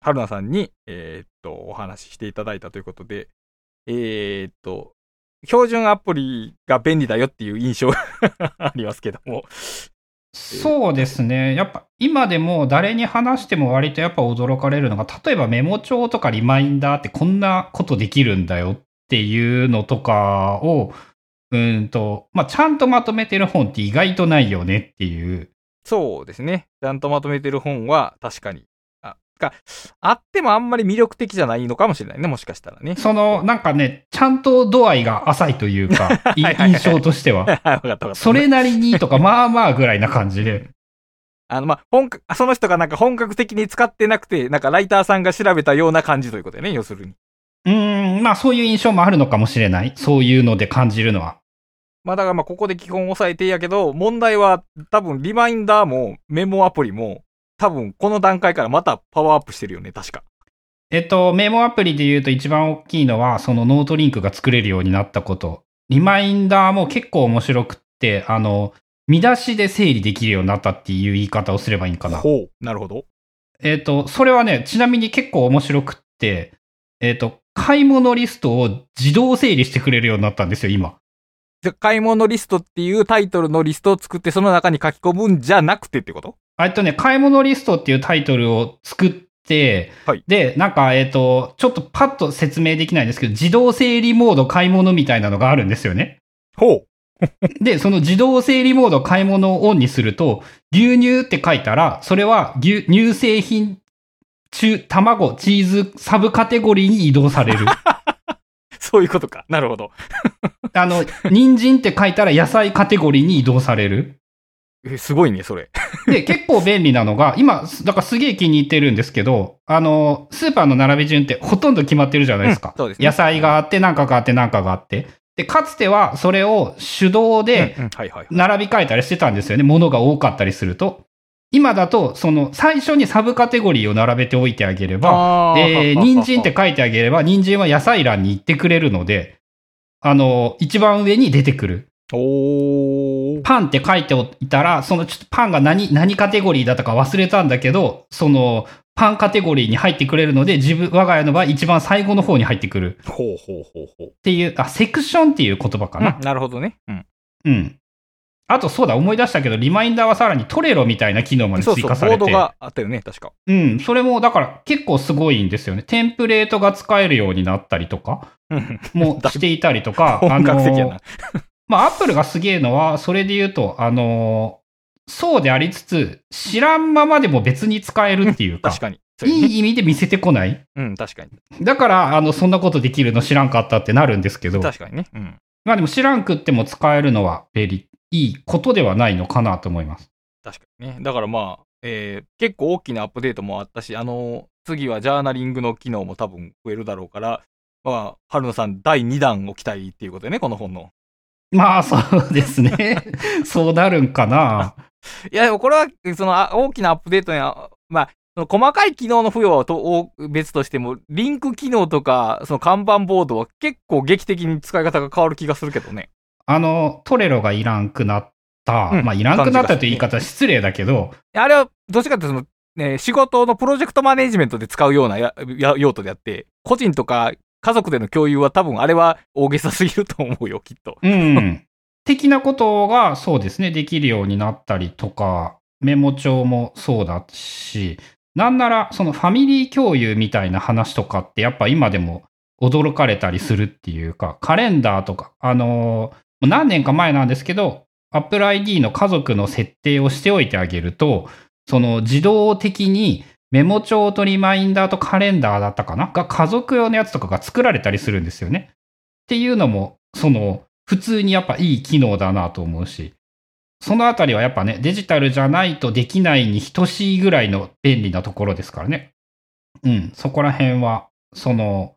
春菜さんに、えーっと、お話ししていただいたということで、えーっと、標準アプリが便利だよっていう印象が [laughs] ありますけども。そうですね。やっぱ今でも誰に話しても割とやっぱ驚かれるのが、例えばメモ帳とかリマインダーってこんなことできるんだよっていうのとかを、うんと、まあ、ちゃんとまとめてる本って意外とないよねっていう。そうですね。ちゃんとまとめてる本は確かに。あ、か、あってもあんまり魅力的じゃないのかもしれないね。もしかしたらね。その、なんかね、ちゃんと度合いが浅いというか、[laughs] 印象としては。[laughs] はい、わかったわかった。それなりにとか、[laughs] まあまあぐらいな感じで。あの、まあ、本格、その人がなんか本格的に使ってなくて、なんかライターさんが調べたような感じということだよね、要するに。うーん、まあそういう印象もあるのかもしれない。そういうので感じるのは。まあ、だからまあ、ここで基本押さえてやけど、問題は多分リマインダーもメモアプリも、多分この段階からまたパワーアップしてるよね、確か。えっと、メモアプリで言うと一番大きいのは、そのノートリンクが作れるようになったこと。リマインダーも結構面白くって、あの、見出しで整理できるようになったっていう言い方をすればいいんかな。ほう。なるほど。えっと、それはね、ちなみに結構面白くって、えっと、買い物リストを自動整理してくれるようになったんですよ、今。じゃ、買い物リストっていうタイトルのリストを作って、その中に書き込むんじゃなくてってこと？えっとね、買い物リストっていうタイトルを作って、はいで、なんか、えっと、ちょっとパッと説明できないんですけど、自動整理モード買い物みたいなのがあるんですよね。ほう。[laughs] で、その自動整理モード買い物をオンにすると、牛乳って書いたら、それは牛 [laughs] 乳製品、中、卵、チーズ、サブカテゴリーに移動される。そういうことか。なるほど。[laughs] あの、人参って書いたら野菜カテゴリーに移動される？えすごいね、それ。で、結構便利なのが、今、だからすげえ気に入ってるんですけど、あの、スーパーの並び順ってほとんど決まってるじゃないですか。うんそうですね野菜があって、なんかがあって、なんかがあって。で、かつてはそれを手動で。並び替えたりしてたんですよね。物が多かったりすると。今だと、その、最初にサブカテゴリーを並べておいてあげれば、あえー、[laughs] 人参って書いてあげれば、人参は野菜欄に行ってくれるので、あの、一番上に出てくる。パンって書いておいたら、そのちょっとパンが何、何カテゴリーだったか忘れたんだけど、その、パンカテゴリーに入ってくれるので、自分、我が家の場合一番最後の方に入ってくるほうほうほうほう。っていう、あ、セクションっていう言葉かな。なるほどね。うん。うん。あと、そうだ、思い出したけど、リマインダーはさらにトレロみたいな機能まで追加されて。ードがあったよね、確か。うん、それも、だから結構すごいんですよね。テンプレートが使えるようになったりとかうんも [laughs] していたりとか、あのな。、まあ、アップルがすげえのは、それで言うと、あのそうでありつつ、知らんままでも別に使えるっていうか、確かに。いい意味で見せてこない。うん、確かに。だから、あの、そんなことできるの知らんかったってなるんですけど、確かにね。うん。まあでも知らんくっても使えるのは便利、いいことではないのかなと思います。確かにね。だからまあ、えー結構大きなアップデートもあったし、あの次はジャーナリングの機能も多分増えるだろうから、まあ、春野さん第2弾を期待っていうことでね、この本の。まあそうですね。[laughs] そうなるんかな。[laughs] いや、でもこれは、そのあ大きなアップデートや、まあ、その細かい機能の付与はとお別としても、リンク機能とか、その看板ボードは結構劇的に使い方が変わる気がするけどね。あの、トレロがいらんくなった。うんまあいらんくなったという言い方は失礼だけど、あれは、どっちかっていうとその、ね、仕事のプロジェクトマネジメントで使うようなやや用途であって、個人とか家族での共有は多分あれは大げさすぎると思うよ、きっと。うん。的なことがそうですね、できるようになったりとか、メモ帳もそうだし、なんならそのファミリー共有みたいな話とかってやっぱ今でも驚かれたりするっていうか、カレンダーとか、あのー何年か前なんですけど、Apple ID の家族の設定をしておいてあげると、その自動的にメモ帳とリマインダーとカレンダーだったかなが家族用のやつとかが作られたりするんですよね。っていうのも、その、普通にやっぱいい機能だなと思うし、そのあたりはやっぱね、デジタルじゃないとできないに等しいぐらいの便利なところですからね。うん、そこら辺は、その、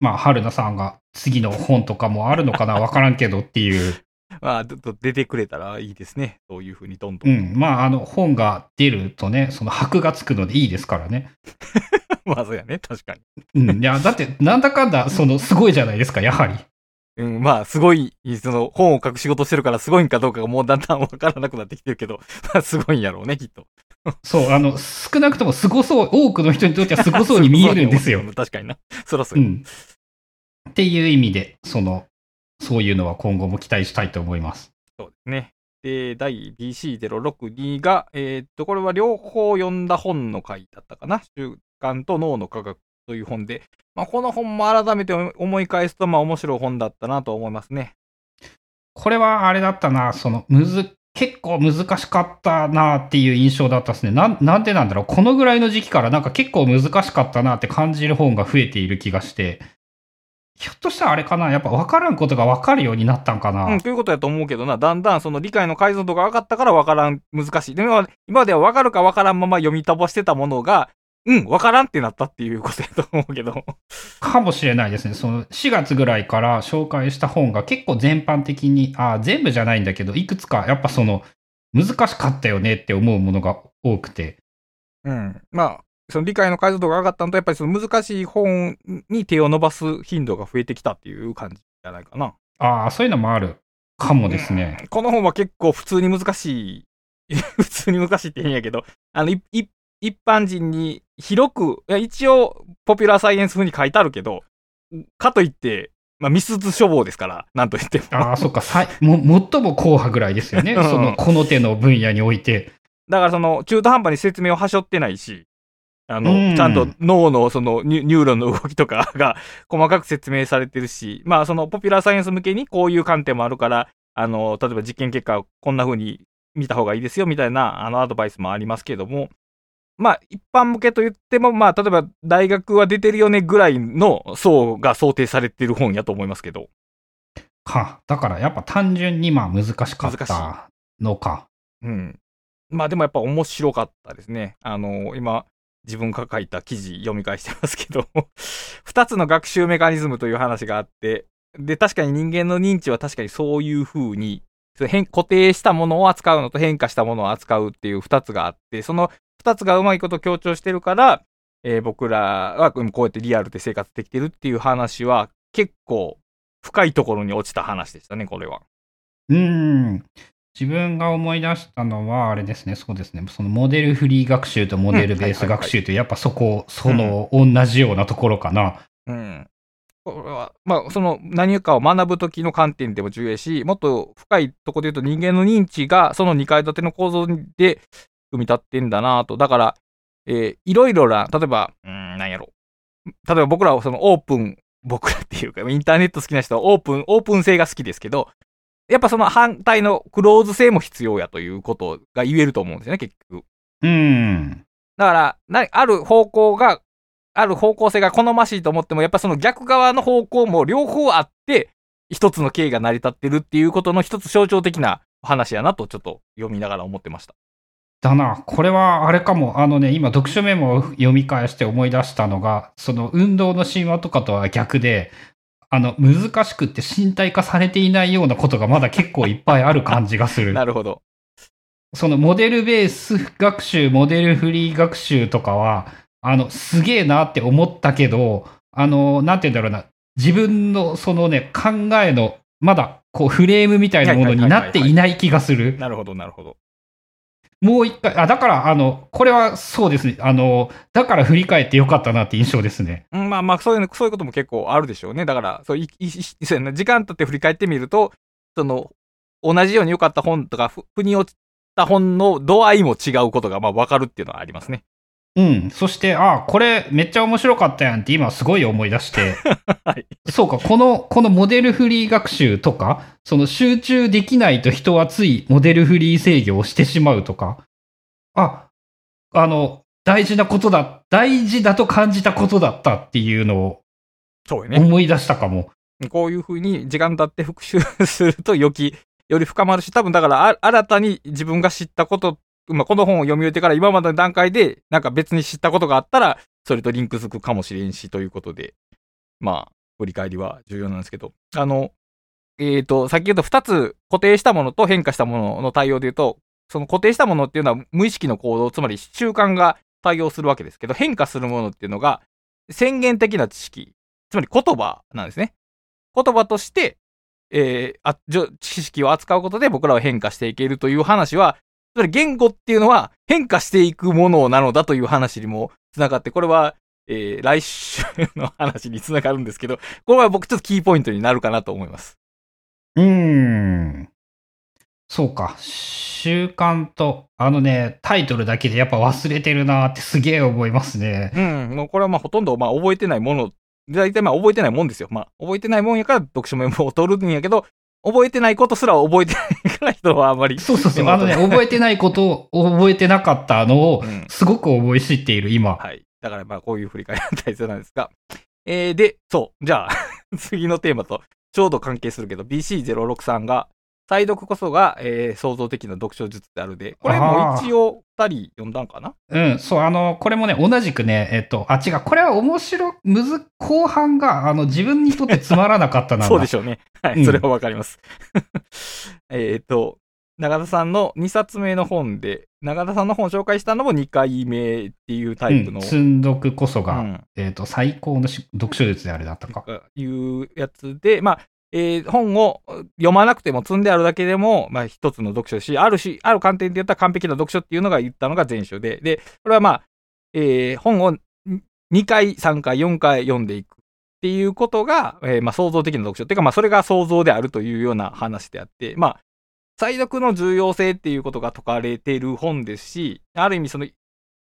まあ、春菜さんが次の本とかもあるのかなわからんけどっていう、[laughs] まあ、出てくれたらいいですね。そういうふうにどんど。うんん、まあ、あの、本が出るとね、その箔がつくのでいいですからね。[laughs] まあ、そうやね。確かに。うん、いや、だって、なんだかんだ、その、すごいじゃないですか、やはり。うん、まあ、すごい、その、本を書く仕事してるからすごいんかどうかがもうだんだんわからなくなってきてるけど、まあ、すごいんやろうね、きっと。そう、あの、少なくともすごそう、多くの人にとってはすごそうに見えるんですよ。[laughs] 確かにな。そらそうや。うん。っていう意味で、その、そういうのは今後も期待したいと思います。そうですね。で、第 BC062 が、えーっと、これは両方読んだ本の回だったかな。習慣と脳の科学という本で、まあ、この本も改めて思い返すと、まあ、面白い本だったなと思いますね。これはあれだったな、その、むず、結構難しかったなっていう印象だったですね。なん、なんでなんだろう。このぐらいの時期からなんか結構難しかったなって感じる本が増えている気がして、ひょっとしたらあれかなやっぱ分からんことが分かるようになったんかな、うん、ということやと思うけどな、だんだんその理解の解像度が上がったから分からん、難しい。でも今では分かるか分からんまま読み飛ばしてたものが、うん、分からんってなったっていうことやと思うけど。かもしれないですね。その4月ぐらいから紹介した本が結構全般的に、あ全部じゃないんだけど、いくつかやっぱその難しかったよねって思うものが多くて。うん。まあ、その理解の解像度が上がったのと、やっぱりその難しい本に手を伸ばす頻度が増えてきたっていう感じじゃないかな。ああ、そういうのもあるかもですね。この本は結構普通に難しい、[laughs] 普通に難しいって変やけど、あの、いい一般人に広く、いや一応、ポピュラーサイエンス風に書いてあるけど、かといって、まあ、みすず書房ですから、なんと言っても。ああ、そっか、さいも、最も硬派ぐらいですよね。う [laughs] んその、この手の分野において。だからその、中途半端に説明をはしょってないし、あの、うんちゃんと脳のそのニューロンの動きとか [laughs] が細かく説明されてるし、まあそのポピュラーサイエンス向けにこういう観点もあるから、あの、例えば実験結果をこんな風に見た方がいいですよみたいなあのアドバイスもありますけども、まあ一般向けと言っても、まあ例えば大学は出てるよねぐらいの層が想定されてる本やと思いますけど、か。だからやっぱ単純にまあ難しかったのか。うん。まあでもやっぱ面白かったですね。あの、今、自分が書いた記事読み返してますけど、[laughs] 二つの学習メカニズムという話があって、で、確かに人間の認知は確かにそういう風に、固定したものを扱うのと変化したものを扱うっていう二つがあって、その二つがうまいこと強調してるから、えー僕らはこうやってリアルで生活できてるっていう話は結構深いところに落ちた話でしたね、これは。うーん。自分が思い出したのは、あれですね、そうですね、そのモデルフリー学習とモデルベース学習という、やっぱそこ、その、同じようなところかな。うん。これは、まあ、その何かを学ぶ時の観点でも重要やし、もっと深いところで言うと人間の認知がその2階建ての構造で組み立ってんだなと。だから、えーいろいろな、例えば、うーん、なんやろ。例えば僕らはそのオープン、僕らっていうか、インターネット好きな人はオープン、オープン性が好きですけど、やっぱその反対のクローズ性も必要やということが言えると思うんですよね、結局。うーん。だから、なある方向が、ある方向性が好ましいと思っても、やっぱその逆側の方向も両方あって、一つの経緯が成り立ってるっていうことの一つ象徴的な話やなと、ちょっと読みながら思ってました。だな、これはあれかも、あのね、今、読書メモを読み返して思い出したのが、その運動の神話とかとは逆で、あの、難しくって身体化されていないようなことがまだ結構いっぱいある感じがする。[laughs] なるほど。そのモデルベース学習、モデルフリー学習とかは、あの、すげえなって思ったけど、あの、なんて言うんだろうな、自分のそのね、考えの、まだ、こう、フレームみたいなものになっていない気がする。なるほど、なるほど。もう一回、あ、だから、あの、これはそうですね。あの、だから振り返ってよかったなって印象ですね。うんまあまあ、そういう、そういうことも結構あるでしょうね。だから、そういいそうやな時間経って振り返ってみると、その、同じように良かった本とか、ふ腑に落ちた本の度合いも違うことが、まあ、わかるっていうのはありますね。うん。そして、あ、これめっちゃ面白かったやんって今すごい思い出して。[laughs] はい。そうか、この、このモデルフリー学習とか、その集中できないと人はついモデルフリー制御をしてしまうとか、あ、あの、大事なことだ、大事だと感じたことだったっていうのをそうよね。思い出したかも。こういうふうに時間経って復習するとよき、より深まるし、多分だからあ新たに自分が知ったこと、まあ、この本を読み終えてから今までの段階でなんか別に知ったことがあったら、それとリンクづくかもしれんしということで、まあ、振り返りは重要なんですけど、あの、えっ、ー、と、さっき言った2つ固定したものと変化したものの対応で言うと、その固定したものっていうのは無意識の行動、つまり習慣が対応するわけですけど、変化するものっていうのが宣言的な知識、つまり言葉なんですね。言葉として、えー、知識を扱うことで僕らは変化していけるという話は、つまり言語っていうのは変化していくものなのだという話にもつながって、これは、えー、来週の話につながるんですけど、これは僕ちょっとキーポイントになるかなと思います。うーん。そうか。習慣と、あのね、タイトルだけでやっぱ忘れてるなってすげえ思いますね。うん。もうこれはまあほとんどまあ覚えてないもの、大体まあ覚えてないもんですよ。まあ覚えてないもんやから読書メモを取るんやけど、覚えてないことすら覚えてないから人はあんまり。そうそうそう。あのね、覚えてないことを覚えてなかったのを、すごく覚え知っている、今。はい。だからまあこういう振り返りが大切なんですが。えー、で、そう。じゃあ [laughs] 次のテーマとちょうど関係するけど、BC063 が、再読こそが、えー、創造的な読書術であるで、これも一応二人読んだんかな？うん、そう、あの、これもね、同じくね、えっと、あ、違う、これは面白、むず、後半が、あの、自分にとってつまらなかったな。[laughs] そうでしょうね。はい、それはわかります。[laughs] えっと、長田さんの2冊目の本で、長田さんの本を紹介したのも2回目っていうタイプの。うん、積読こそが、うん、えっ、と、最高の読書術であれだったか。いうやつで、まあ、えー、本を読まなくても積んであるだけでも、まあ一つの読書し、あるし、ある観点で言ったら完璧な読書っていうのが言ったのが前書で、で、これはまあ、えー、本を2回、3回、4回読んでいくっていうことが、えー、まあ創造的な読書。っていうか、まあそれが創造であるというような話であって、まあ、再読の重要性っていうことが説かれている本ですし、ある意味その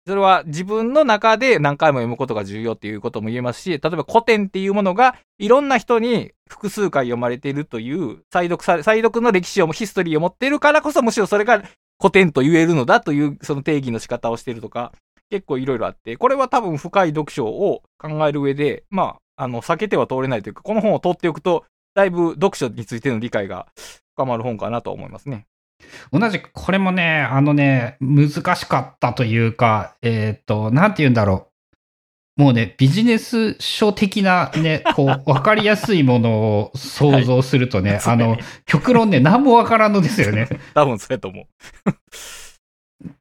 それは自分の中で何回も読むことが重要っていうことも言えますし、例えば古典っていうものがいろんな人に複数回読まれているという再読さ、再読の歴史を、ヒストリーを持っているからこそ、むしろそれが古典と言えるのだというその定義の仕方をしているとか、結構いろいろあって、これは多分深い読書を考える上で、まあ、あの、避けては通れないというか、この本を通っておくと、だいぶ読書についての理解が深まる本かなと思いますね。同じく、これもね、あのね、難しかったというか、えっ、ー、と、なんて言うんだろう。もうね、ビジネス書的なね、こう、[laughs] わかりやすいものを想像するとね、はい、あの、極論ね、何もわからんのですよね。[laughs] 多分そうやと思う。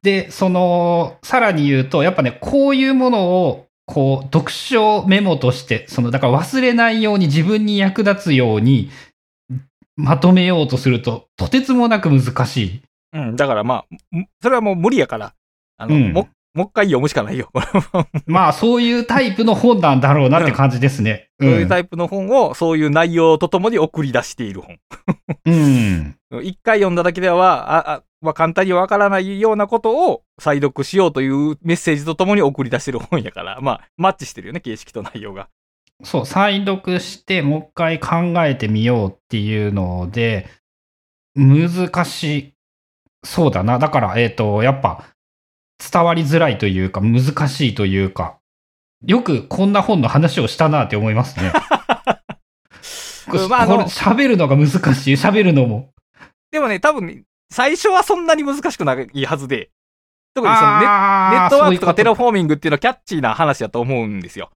で、その、さらに言うと、やっぱね、こういうものを、こう、読書メモとして、その、だから忘れないように自分に役立つように、まとめようとすると、とてつもなく難しい。うん、だからまあ、それはもう無理やから、あの、うん、も、もう一回読むしかないよ。[laughs] まあ、そういうタイプの本なんだろうなって感じですね。うん、そういうタイプの本を、そういう内容とともに送り出している本。うん。[laughs] 一回読んだだけでは、あ、あ、まあ、簡単にわからないようなことを再読しようというメッセージとともに送り出してる本やから、まあ、マッチしてるよね、形式と内容が。そう、再読してもう一回考えてみようっていうので、難しそうだな。だから、えっ、ー、と、やっぱ、伝わりづらいというか、難しいというか、よくこんな本の話をしたなって思いますね。[laughs] まあ、喋るのが難しい。喋るのも。でもね、多分、ね、最初はそんなに難しくないはずで、特にそのネネットワークとかテラフォーミングっていうのはキャッチーな話だと思うんですよ。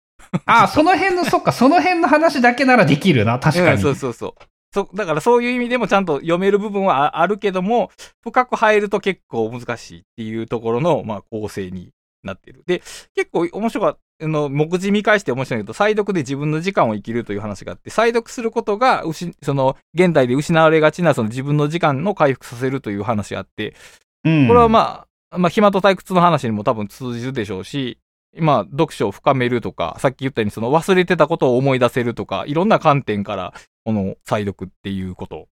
あ [laughs] あ、その辺の、そっか、その辺の話だけならできるな、[laughs] 確かに。そうそうそう。そだからそういう意味でもちゃんと読める部分はあるけども、深く入ると結構難しいっていうところの、まあ、構成になってる。で、結構面白かった。あの、目次見返して面白いけど、再読で自分の時間を生きるという話があって、再読することが、その、現代で失われがちな、その自分の時間の回復させるという話があって、うん、これはまあ、まあ、暇と退屈の話にも多分通じるでしょうし、まあ、読書を深めるとか、さっき言ったようにその忘れてたことを思い出せるとか、いろんな観点から、この再読っていうこと。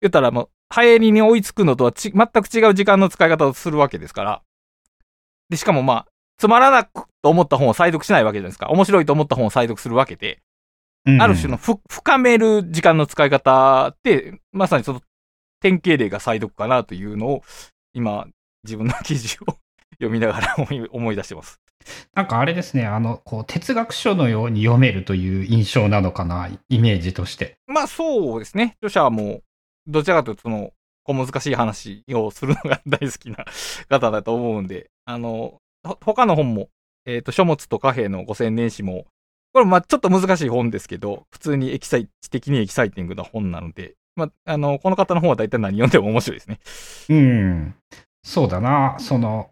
言ったら、もう、流行りに追いつくのとは全く違う時間の使い方をするわけですから。で、しかもまあ、つまらなくと思った本を再読しないわけじゃないですか。面白いと思った本を再読するわけで。うん、ある種の深める時間の使い方って、まさにその典型例が再読かなというのを、今、自分の記事を [laughs] 読みながら思い出してます。なんかあれですね、あの、こう、哲学書のように読めるという印象なのかな、イメージとして。まあそうですね。著者はもう、どちらかというと、その、小難しい話をするのが大好きな方だと思うんで、あの、他の本もえっ、と、書物と貨幣の5000年史も、これまあちょっと難しい本ですけど、普通にエキサイ、知的にエキサイティングな本なので、まあ、あの、この方の本は大体何読んでも面白いですね。うん。そうだな。その、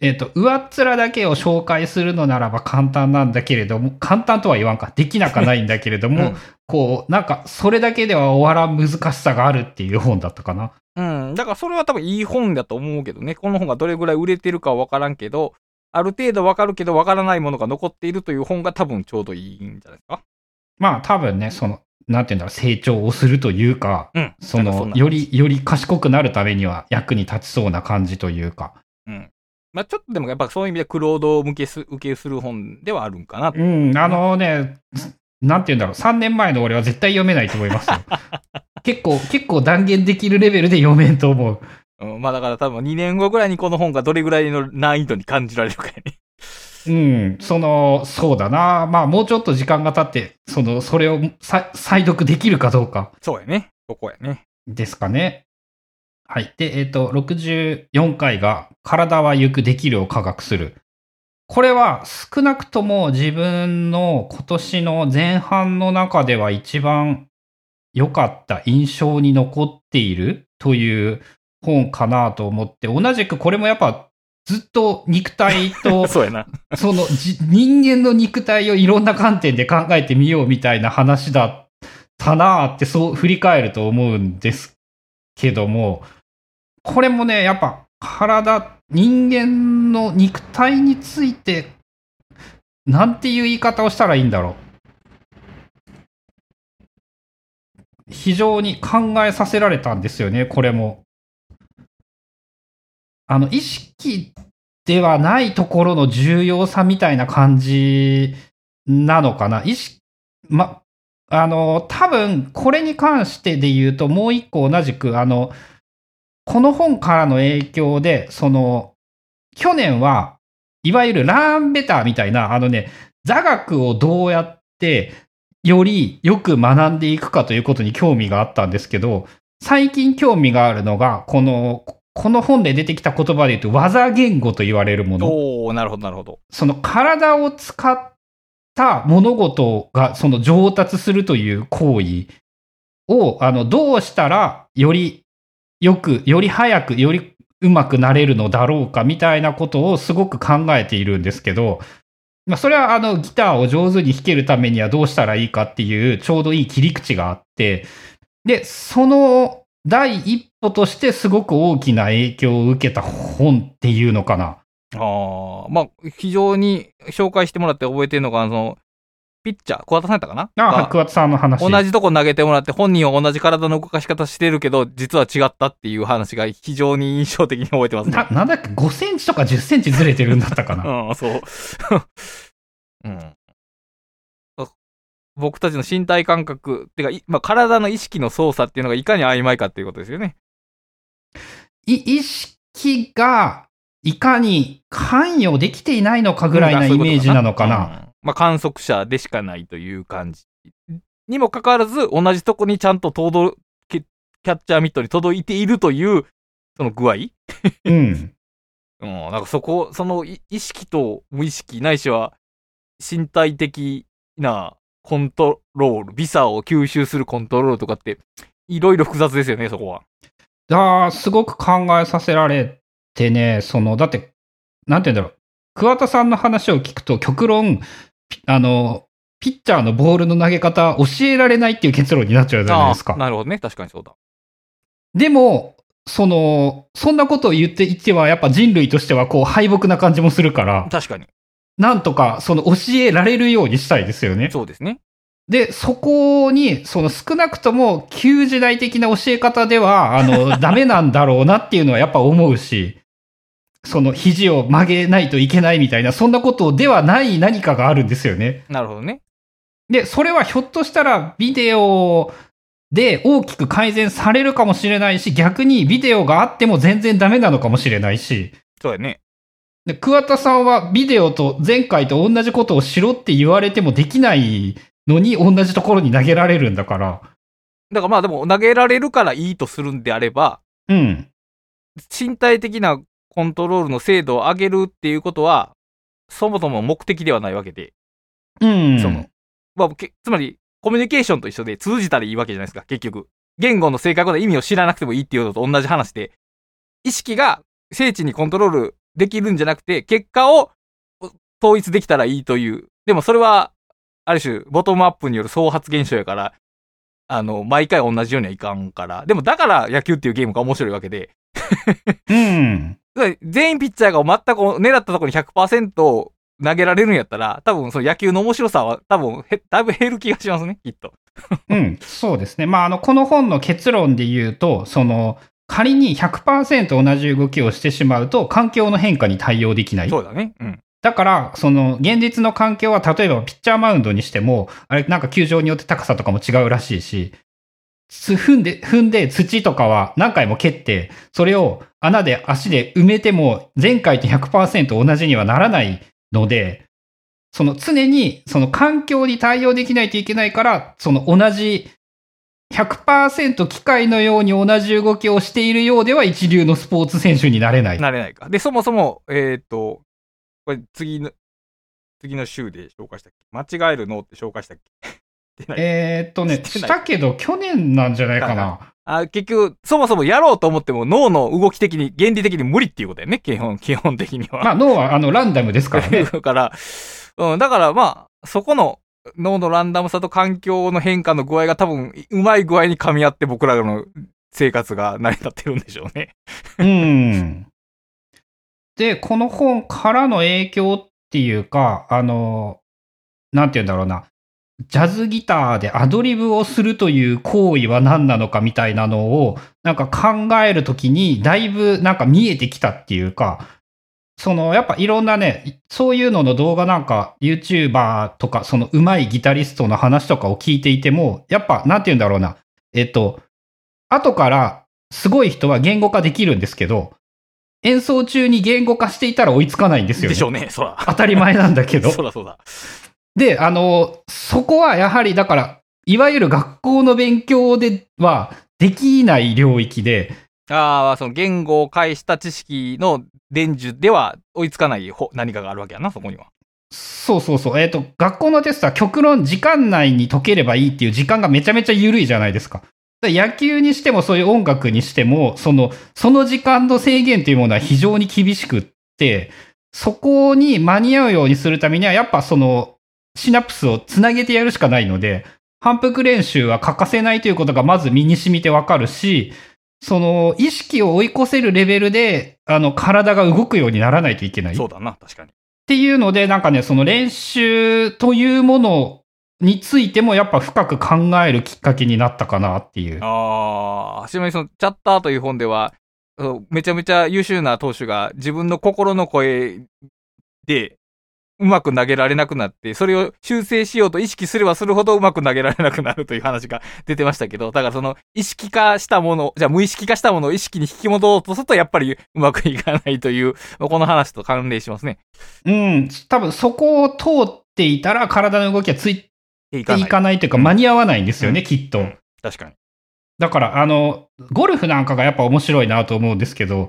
えっ、と、上っ面だけを紹介するのならば簡単なんだけれども、簡単とは言わんか。できなかないんだけれども、[laughs] うんこう、なんか、それだけでは終わらん難しさがあるっていう本だったかな。うん。だからそれは多分いい本だと思うけどね。この本がどれぐらい売れてるかはわからんけど、ある程度わかるけどわからないものが残っているという本が多分ちょうどいいんじゃないですか。まあ、多分ね、その、なんていうんだろう、成長をするというか、うん。その、より、より賢くなるためには役に立ちそうな感じというか。うん。まあちょっとでもやっぱそういう意味でクロード向けす、受けする本ではあるんかな。うん、あのね、なんていうんだろう、3年前の俺は絶対読めないと思いますよ。[laughs] 結構、結構断言できるレベルで読めんと思う。うん。まあだから多分2年後ぐらいにこの本がどれぐらいの難易度に感じられるかやね。うん、その、そうだな。まあ、もうちょっと時間が経って、その、それをさ再読できるかどうかそうやね。そこやね。ですかね。はい。で、えっ、と、64回が、体は行くできるを科学する。これは少なくとも自分の今年の前半の中では一番良かった印象に残っているという本かなと思って、同じくこれもやっぱずっと肉体と [laughs] そのじ人間の肉体をいろんな観点で考えてみようみたいな話だったなーってそう振り返ると思うんですけども、これもね、やっぱ体、人間の肉体について、なんていう言い方をしたらいいんだろう。非常に考えさせられたんですよね、これも。あの、意識ではないところの重要さみたいな感じなのかな。意識、ま、あの、多分、これに関してで言うと、もう一個同じく、あの、この本からの影響で、その、去年は、いわゆるラーンベターみたいな、あのね、座学をどうやって、よりよく学んでいくかということに興味があったんですけど、最近興味があるのが、この、この本で出てきた言葉で言うと、技言語と言われるもの。おおなるほど、なるほど。その体を使った物事がその上達するという行為を、あの、どうしたらよりよく、より早く、よりうまくなれるのだろうかみたいなことをすごく考えているんですけど、まあ、それはあのギターを上手に弾けるためにはどうしたらいいかっていうちょうどいい切り口があって、で、その第一歩としてすごく大きな影響を受けた本っていうのかな。ああ、まあ、非常に紹介してもらって覚えてるのが、その、ピッチャー、桑田さんやったかな？あ、が白髪さんの話。同じとこ投げてもらって、本人は同じ体の動かし方してるけど、実は違ったっていう話が非常に印象的に覚えてますね。な、なんだっけ ?5 センチとか10センチずれてるんだったかな。[laughs] うん、そう。[laughs] うん。あ僕たちの身体感覚、ってか、いまあ、体の意識の操作っていうのがいかに曖昧かっていうことですよね。い意識がいかに関与できていないのかぐらいなイメージなのかな。うんまあ、観測者でしかないという感じ。にもかかわらず、同じとこにちゃんと届けキャッチャーミットに届いているという、その具合うん。[laughs] うん、なんかそこ、そのい意識と無意識、ないしは身体的なコントロール、ビサを吸収するコントロールとかって、いろいろ複雑ですよね、そこは。ああ、すごく考えさせられてね、その、だって、なんて言うんだろう。桑田さんの話を聞くと、極論、ピあの、ピッチャーのボールの投げ方教えられないっていう結論になっちゃうじゃないですか。なるほどね、確かにそうだ。でも、その、そんなことを言っていては、やっぱ人類としてはこう敗北な感じもするから、確かに。なんとかその教えられるようにしたいですよね。そうですね。で、そこに、その少なくとも旧時代的な教え方では、あの、ダメなんだろうなっていうのはやっぱ思うし、その肘を曲げないといけないみたいな、そんなことではない何かがあるんですよね。なるほどね。で、それはひょっとしたらビデオで大きく改善されるかもしれないし、逆にビデオがあっても全然ダメなのかもしれないし、そうやね。で、桑田さんはビデオと前回と同じことをしろって言われてもできないのに同じところに投げられるんだから、だからまあでも投げられるからいいとするんであれば、うん。身体的なコントロールの精度を上げるっていうことは、そもそも目的ではないわけで、うん。その、まあ、けつまり、コミュニケーションと一緒で通じたらいいわけじゃないですか、結局。言語の正確な意味を知らなくてもいいっていうのと同じ話で、意識が精緻にコントロールできるんじゃなくて、結果を統一できたらいいという。でもそれは、ある種、ボトムアップによる総発現象やから、あの、毎回同じようにはいかんから。でもだから野球っていうゲームが面白いわけで、うん。全員ピッチャーが全く狙ったところに100%投げられるんやったら、多分その野球の面白さは多分へだいぶ減る気がしますね、きっと。うん、そうですね。まあ、あの、この本の結論で言うと、その、仮に100%同じ動きをしてしまうと、環境の変化に対応できない。そうだね。うん。だから、その、現実の環境は、例えばピッチャーマウンドにしても、あれ、なんか球場によって高さとかも違うらしいし、つ踏んで、踏んで土とかは何回も蹴って、それを穴で足で埋めても、前回と100%同じにはならないので、その常にその環境に対応できないといけないから、その同じ100%機械のように同じ動きをしているようでは一流のスポーツ選手になれない。なれないか。で、そもそも、えっ、と、これ次の、次の週で紹介したっけ？間違えるの？って紹介したっけ？えーっとね、したけど去年なんじゃないかはな。[laughs] あ結局、そもそもやろうと思っても脳の動き的に、原理的に無理っていうことだよね、基本、基本的には。まあ脳はあのランダムですからね。だから、うん、だからまあ、そこの脳のランダムさと環境の変化の具合が多分、うまい具合に噛み合って僕らの生活が成り立ってるんでしょうね。[laughs] うん。で、この本からの影響っていうか、あの、なんて言うんだろうな。ジャズギターでアドリブをするという行為は何なのかみたいなのを、なんか考えるときに、だいぶなんか見えてきたっていうか、そのやっぱいろんなね、そういうのの動画なんか YouTuber とか、その上手いギタリストの話とかを聞いていても、やっぱなんて言うんだろうな。えっと、後からすごい人は言語化できるんですけど、演奏中に言語化していたら追いつかないんですよね。でしょうね、そら。当たり前なんだけど。[laughs] そらそうだ。で、あの、そこはやはりだから、いわゆる学校の勉強ではできない領域で、ああ、その言語を介した知識の伝授では追いつかないほ何かがあるわけやな、そこには。そうそうそう、えっ、と、学校のテストは極論時間内に解ければいいっていう時間がめちゃめちゃ緩いじゃないですか。だから野球にしてもそういう音楽にしても、その、その時間の制限というものは非常に厳しくって、そこに間に合うようにするためには、やっぱその、シナプスをつなげてやるしかないので、反復練習は欠かせないということがまず身に染みてわかるし、その、意識を追い越せるレベルで、あの、体が動くようにならないといけない。そうだな、確かに。っていうので、なんかね、その練習というものについてもやっぱ深く考えるきっかけになったかなっていう。ああ、ちなみにその、チャッターという本では、めちゃめちゃ優秀な投手が自分の心の声で、うまく投げられなくなって、それを修正しようと意識すればするほどうまく投げられなくなるという話が出てましたけど、だからその意識化したもの、じゃあ無意識化したものを意識に引き戻そうとするとやっぱりうまくいかないという、この話と関連しますね。うん、多分そこを通っていたら体の動きはついいていかないというか間に合わないんですよね、うんきっと。確かに。だから、あの、ゴルフなんかがやっぱ面白いなと思うんですけど、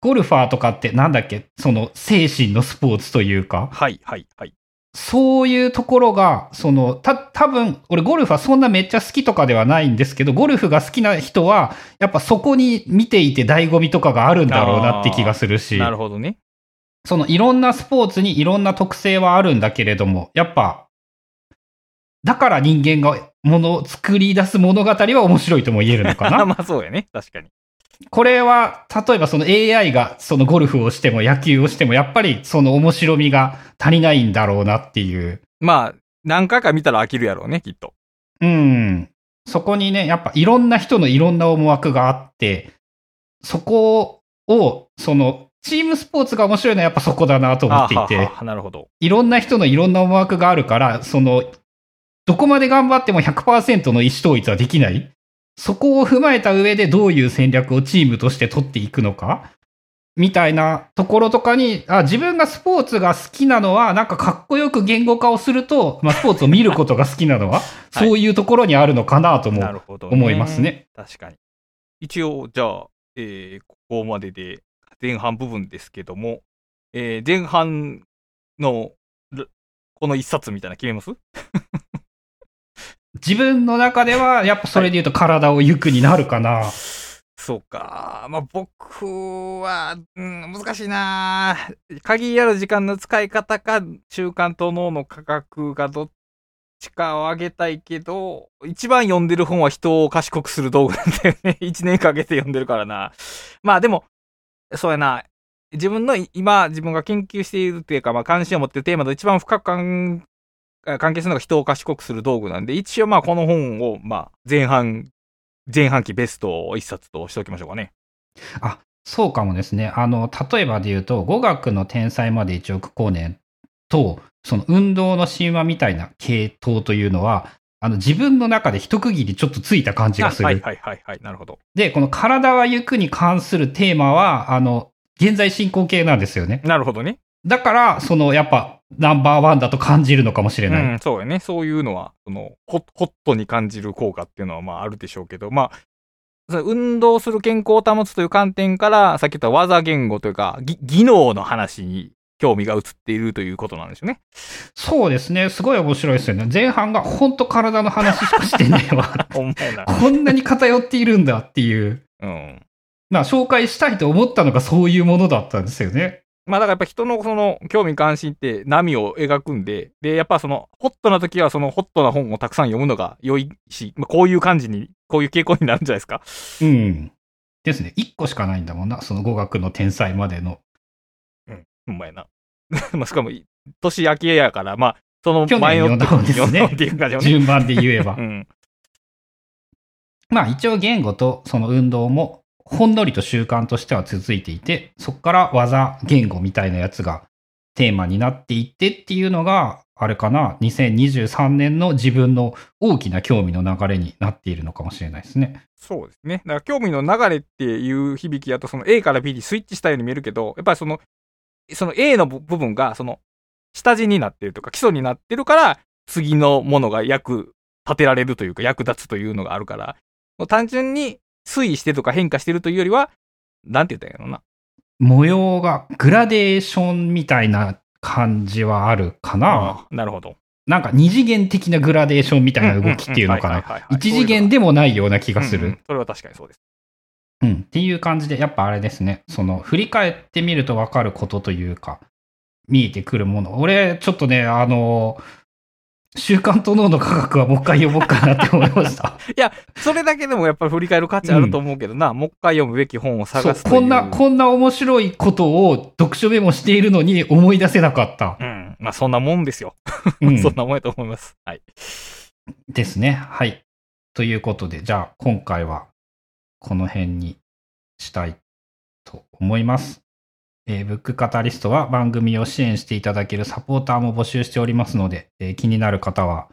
ゴルファーとかってなんだっけ？その精神のスポーツというか、はい、はい、はい。そういうところが、その、た、多分俺ゴルフはそんなめっちゃ好きとかではないんですけど、ゴルフが好きな人は、やっぱそこに見ていて醍醐味とかがあるんだろうなって気がするし、なるほどね。そのいろんなスポーツにいろんな特性はあるんだけれども、やっぱ、だから人間がもの、作り出す物語は面白いとも言えるのかな [laughs] まあそうやね。確かに。これは、例えばその AI がそのゴルフをしても野球をしても、やっぱりその面白みが足りないんだろうなっていう。まあ、何回か見たら飽きるやろうね、きっと。うん。そこにね、やっぱいろんな人のいろんな思惑があって、そこを、その、チームスポーツが面白いのはやっぱそこだなと思っていて、あははなるほど。いろんな人のいろんな思惑があるから、その、どこまで頑張っても100%の意思統一はできない。そこを踏まえた上でどういう戦略をチームとして取っていくのか？みたいなところとかに、あ、自分がスポーツが好きなのは、なんかかっこよく言語化をすると、まあ、スポーツを見ることが好きなのは、[laughs] そういうところにあるのかなとも思いますね。確かに。一応、じゃあ、えーここまでで前半部分ですけども、えー前半の、この一冊みたいな決めます？自分の中では、やっぱそれで言うと体を行くになるかな。そうか。まあ、僕は、うん、難しいな限りある時間の使い方か、習慣と脳の価格がどっちかを上げたいけど、一番読んでる本は人を賢くする道具なんだよね。[laughs] 一年かけて読んでるからな。まあでも、そうやな。自分の今、自分が研究しているっていうか、まあ関心を持ってるテーマと一番深く関係するのが人を賢くする道具なんで、一応まあこの本を、まあ前半前半期ベストを一冊としておきましょうかね。あ、そうかもですね。あの、例えばで言うと、語学の天才まで1億光年と、その運動の神話みたいな系統というのは、あの自分の中で一区切りちょっとついた感じがする。はいはいはいはい、なるほど。で、この体は行くに関するテーマは、あの、現在進行形なんですよね。なるほどね。だから、その、やっぱ、ナンバーワンだと感じるのかもしれない。うん、そうやね。そういうのは、そのホ、ホットに感じる効果っていうのは、まあ、あるでしょうけど、まあ、運動する健康を保つという観点から、さっき言った技言語というか、技能の話に興味が移っているということなんですよね。そうですね。すごい面白いですよね。前半が本当体の話しかして [laughs] ないわ。こんなに偏っているんだっていう。うん。まあ、紹介したいと思ったのがそういうものだったんですよね。まあだからやっぱ人のその興味関心って波を描くんで、で、やっぱそのホットな時はそのホットな本をたくさん読むのが良いし、まあ、こういう感じに、こういう傾向になるんじゃないですか。うん。ですね。1個しかないんだもんな、その語学の天才までの。うん、ほんまやな。[laughs] まあしかも、年明けやから、まあ、その前の読んですね。っていう感じね。順番で言えば。うん、まあ一応言語とその運動もほんのりと習慣としては続いていて、そこから技、言語みたいなやつがテーマになっていってっていうのが、あれかな、2023年の自分の大きな興味の流れになっているのかもしれないですね。そうですね。だから興味の流れっていう響きだと、その A から B にスイッチしたように見えるけど、やっぱりその、その A の部分が、その、下地になってるとか基礎になってるから、次のものが役立てられるというか役立つというのがあるから、単純に推移してとか変化してるというよりは、なんて言ったんやろな。模様がグラデーションみたいな感じはあるかな。なるほど。なんか二次元的なグラデーションみたいな動きっていうのかな。一次元でもないような気がする。うんうん、それは確かにそうです。うん。っていう感じで、やっぱあれですね。その、振り返ってみるとわかることというか、見えてくるもの。俺、ちょっとね、あのー習慣と脳の科学はもう一回読もうかなって思いました。[laughs] いや、それだけでもやっぱり振り返る価値あると思うけどな、うん、もう一回読むべき本を探すこんな、こんな面白いことを読書メモしているのに思い出せなかった。うん。まあそんなもんですよ。うん、[laughs] そんなもんやと思います。はい。ですね。はい。ということで、じゃあ今回はこの辺にしたいと思います。えー、ブックカタリストは番組を支援していただけるサポーターも募集しておりますので、えー、気になる方は、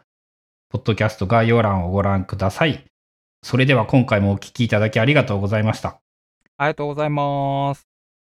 ポッドキャスト概要欄をご覧ください。それでは今回もお聴きいただきありがとうございました。ありがとうございます。